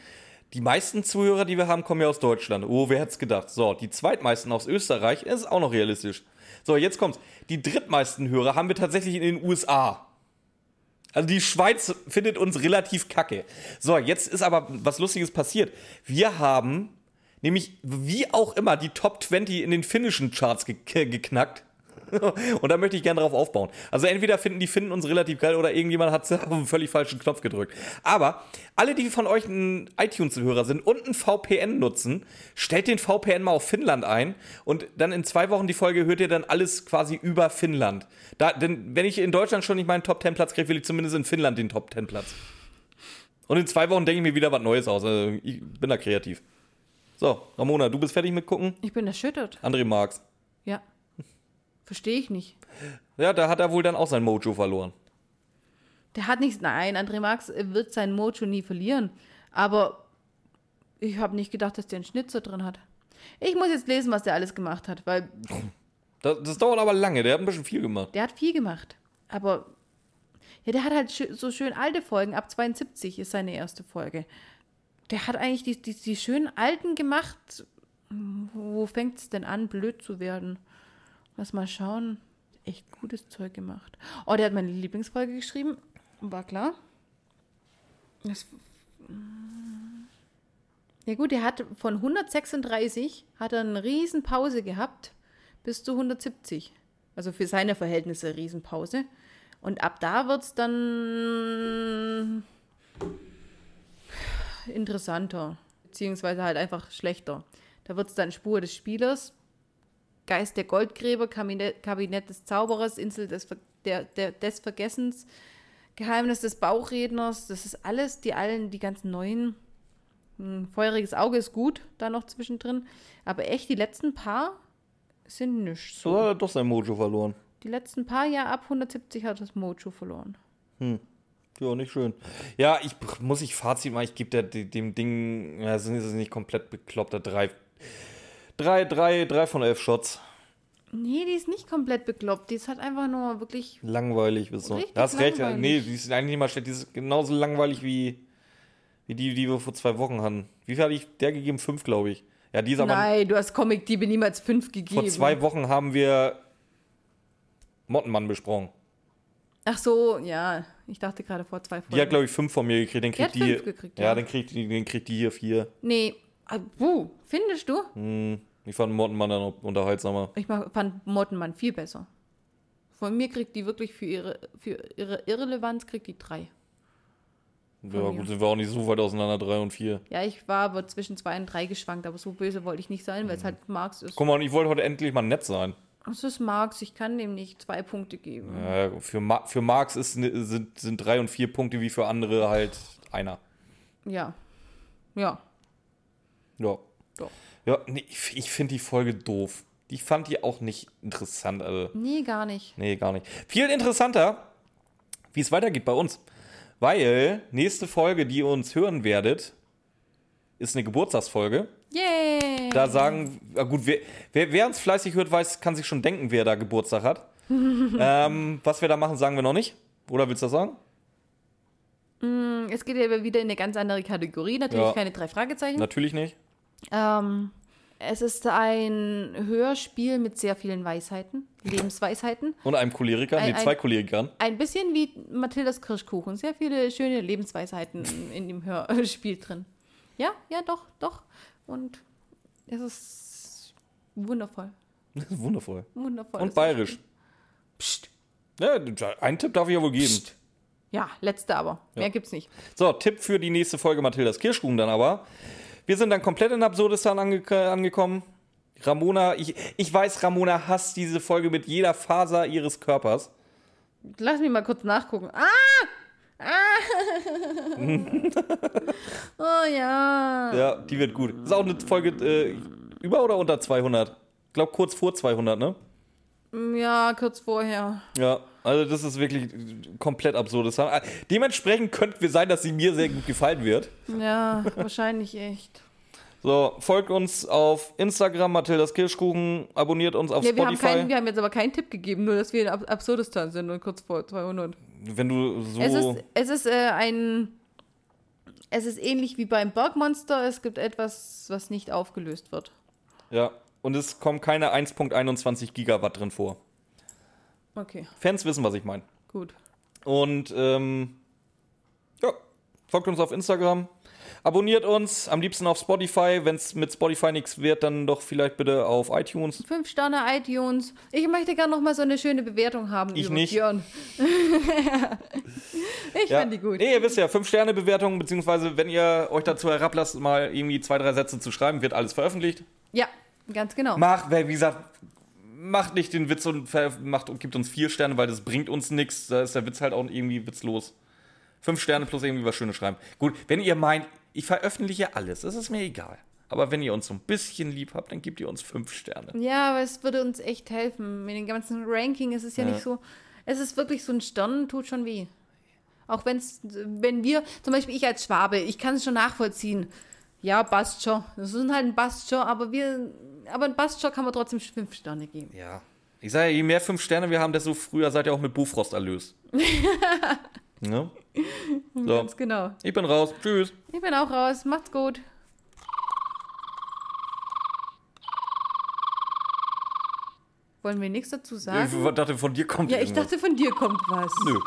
A: Die meisten Zuhörer, die wir haben, kommen ja aus Deutschland. Oh, wer hätte es gedacht? So, die zweitmeisten aus Österreich ist auch noch realistisch. So, jetzt kommt's. Die drittmeisten Hörer haben wir tatsächlich in den USA. Also die Schweiz findet uns relativ kacke. So, jetzt ist aber was Lustiges passiert. Wir haben nämlich wie auch immer die Top 20 in den finnischen Charts ge geknackt. Und da möchte ich gerne drauf aufbauen. Also entweder finden die Finnen uns relativ geil oder irgendjemand hat auf einen völlig falschen Knopf gedrückt. Aber alle, die von euch ein iTunes-Hörer sind und ein VPN nutzen, stellt den VPN mal auf Finnland ein und dann in zwei Wochen die Folge hört ihr dann alles quasi über Finnland. Da, denn wenn ich in Deutschland schon nicht meinen Top 10 Platz kriege, will ich zumindest in Finnland den Top 10 Platz. Und in zwei Wochen denke ich mir wieder was Neues aus. Also ich bin da kreativ. So, Ramona, du bist fertig mit gucken?
B: Ich bin erschüttert.
A: André Marx.
B: Ja. Verstehe ich nicht.
A: Ja, da hat er wohl dann auch sein Mojo verloren.
B: Der hat nichts. Nein, André Marx wird sein Mojo nie verlieren. Aber ich habe nicht gedacht, dass der einen Schnitzer drin hat. Ich muss jetzt lesen, was der alles gemacht hat, weil
A: Das, das dauert aber lange, der hat ein bisschen viel gemacht.
B: der hat viel gemacht. Aber ja, der hat halt so schön alte Folgen. Ab 72 ist seine erste Folge. Der hat eigentlich die, die, die schönen alten gemacht. Wo fängt es denn an, blöd zu werden? Lass mal schauen. Echt gutes Zeug gemacht. Oh, der hat meine Lieblingsfolge geschrieben. War klar. Das, ja gut, der hat von 136 hat er eine riesen Pause gehabt bis zu 170. Also für seine Verhältnisse Riesenpause. Und ab da wird es dann interessanter. Beziehungsweise halt einfach schlechter. Da wird es dann Spur des Spielers, Geist der Goldgräber, Kabinett, Kabinett des Zauberers, Insel des, der, der, des Vergessens, Geheimnis des Bauchredners. Das ist alles, die allen, die ganzen neuen. Hm, Feuriges Auge ist gut, da noch zwischendrin. Aber echt, die letzten paar sind nicht so.
A: So hat er doch sein Mojo verloren.
B: Die letzten paar Jahre ab 170 hat das Mojo verloren.
A: Ja, nicht schön. Ja, ich muss ich Fazit machen, ich gebe dem Ding, ja, es ist nicht komplett bekloppter drei, drei, drei, drei von elf Shots.
B: Nee, die ist nicht komplett bekloppt. Die ist halt einfach nur wirklich.
A: Langweilig bis so.
B: Richtig
A: Da hast recht, nee, die ist eigentlich nicht mal schlecht, die ist genauso langweilig wie, wie die, die wir vor zwei Wochen hatten. Wie viel hatte ich der gegeben? Fünf, glaube ich. Ja, die ist aber
B: Nein, du hast Comic-Diebe niemals fünf gegeben.
A: vor zwei Wochen haben wir Mottenmann besprochen.
B: Ach so, ja. Ich dachte gerade vor zwei Folgen.
A: Die hat, glaube ich, fünf von mir gekriegt. Den
B: Die hat
A: kriegt die,
B: fünf gekriegt,
A: ja.
B: ja.
A: dann kriegt die, den kriegt die hier vier.
B: Nee. Ah, buh, findest du?
A: Hm, ich fand Mottenmann dann unterhaltsamer.
B: Ich fand Mottenmann viel besser. Von mir kriegt die wirklich für ihre, für ihre Irrelevanz kriegt die drei.
A: Ja,
B: mir.
A: gut, sind wir auch nicht so weit auseinander, drei und vier.
B: Ja, ich war aber zwischen zwei und drei geschwankt, aber so böse wollte ich nicht sein, weil es halt Marx ist.
A: Guck mal, und ich wollte heute endlich mal nett sein.
B: Es ist Marx, ich kann dem nicht zwei Punkte geben.
A: Ja, für, Ma für Marx ist, sind, sind drei und vier Punkte wie für andere halt einer.
B: Ja. Ja.
A: Ja.
B: Doch.
A: Ja, nee, ich, ich finde die Folge doof. Ich fand die auch nicht interessant. Also,
B: Nee, gar nicht.
A: nee, gar nicht. Viel interessanter, wie es weitergeht bei uns. Weil nächste Folge, die ihr uns hören werdet, ist eine Geburtstagsfolge.
B: Yay!
A: Da sagen, na gut, wer, wer, wer uns fleißig hört, weiß, kann sich schon denken, wer da Geburtstag hat. ähm, was wir da machen, sagen wir noch nicht. Oder willst du das sagen?
B: Es geht ja wieder in eine ganz andere Kategorie. Natürlich
A: Ja.
B: keine drei Fragezeichen.
A: Natürlich nicht.
B: Ähm, es ist ein Hörspiel mit sehr vielen Weisheiten, Lebensweisheiten.
A: Und einem Choleriker,
B: Ein-
A: nee, zwei
B: ein-
A: Cholerikern.
B: Ein bisschen wie Mathildas Kirschkuchen. Sehr viele schöne Lebensweisheiten in dem Hörspiel drin. Ja, ja, doch, doch. Und es ist wundervoll.
A: Wundervoll.
B: Wundervoll.
A: Und
B: Das
A: bayerisch.
B: Psst.
A: Ja, einen Tipp darf ich ja wohl geben.
B: Ja, letzte aber. Mehr gibt's nicht.
A: So, Tipp für die nächste Folge Mathildas Kirschkuchen dann aber. Wir sind dann komplett in Absurdistan ange angekommen. Ramona, ich, ich weiß, Ramona hasst diese Folge mit jeder Faser ihres Körpers.
B: Lass mich mal kurz nachgucken. Ah! Ah! oh ja.
A: Ja, die wird gut. Ist auch eine Folge äh, über oder unter 200? Ich glaube kurz vor 200, ne?
B: Ja, kurz vorher.
A: Ja, also das ist wirklich komplett Absurdistan. Ah, Dementsprechend könnte es sein, dass sie mir sehr gut gefallen wird.
B: Ja, wahrscheinlich echt.
A: So, folgt uns auf Instagram, Mathildas Kirschkuchen, abonniert uns auf
B: Ja, wir, haben
A: Spotify.
B: keinen, wir haben jetzt aber keinen Tipp gegeben, nur dass wir in Ab Absurdistan sind und kurz vor 200.
A: Wenn du so.
B: Es ist, es ist äh, ein. Es ist ähnlich wie beim Bergmonster. Es gibt etwas, was nicht aufgelöst wird.
A: Ja, und es kommen keine 1.21 Gigawatt drin vor.
B: Okay,
A: Fans wissen, was ich meine.
B: gut.
A: Und ähm, ja, folgt uns auf Instagram. Abonniert uns, am liebsten auf Spotify. Wenn es mit Spotify nichts wird, dann doch vielleicht bitte auf iTunes.
B: Fünf Sterne iTunes. Ich möchte gerne noch mal so eine schöne Bewertung haben.
A: Ich nicht.
B: Björn. ich
A: Ja.
B: finde die gut.
A: Nee, ihr wisst ja, 5-Sterne-Bewertung, beziehungsweise wenn ihr euch dazu herablasst, mal irgendwie zwei, drei Sätze zu schreiben, wird alles veröffentlicht.
B: Ja, ganz genau.
A: Macht, wer- wie gesagt, macht nicht den Witz und macht und gibt uns vier Sterne, weil das bringt uns nichts. Da ist der Witz halt auch irgendwie witzlos. Fünf Sterne plus irgendwie was Schönes schreiben. Gut, wenn ihr meint, ich veröffentliche alles, das ist mir egal. Aber wenn ihr uns so ein bisschen lieb habt, dann gebt ihr uns fünf Sterne.
B: Ja, aber es würde uns echt helfen. Mit dem ganzen Ranking ist es ja,
A: Ja.
B: nicht so. Es ist wirklich so ein Stern, tut schon weh. Auch wenn's, wenn wir, zum Beispiel ich als Schwabe, ich kann es schon nachvollziehen. Ja, passt schon. Das ist halt ein passt schon, aber wir, aber ein passt schon kann man trotzdem fünf Sterne geben.
A: Ja. Ich sage ja, je mehr fünf Sterne wir haben, desto früher seid ihr auch mit Bufrost erlöst. ne? So,
B: Ganz genau.
A: ich bin raus. Tschüss.
B: Ich bin auch raus. Macht's gut. Wollen wir nichts dazu sagen?
A: Ich dachte, von dir kommt
B: Ja, ich
A: irgendwas.
B: dachte, von dir kommt was.
A: Nö.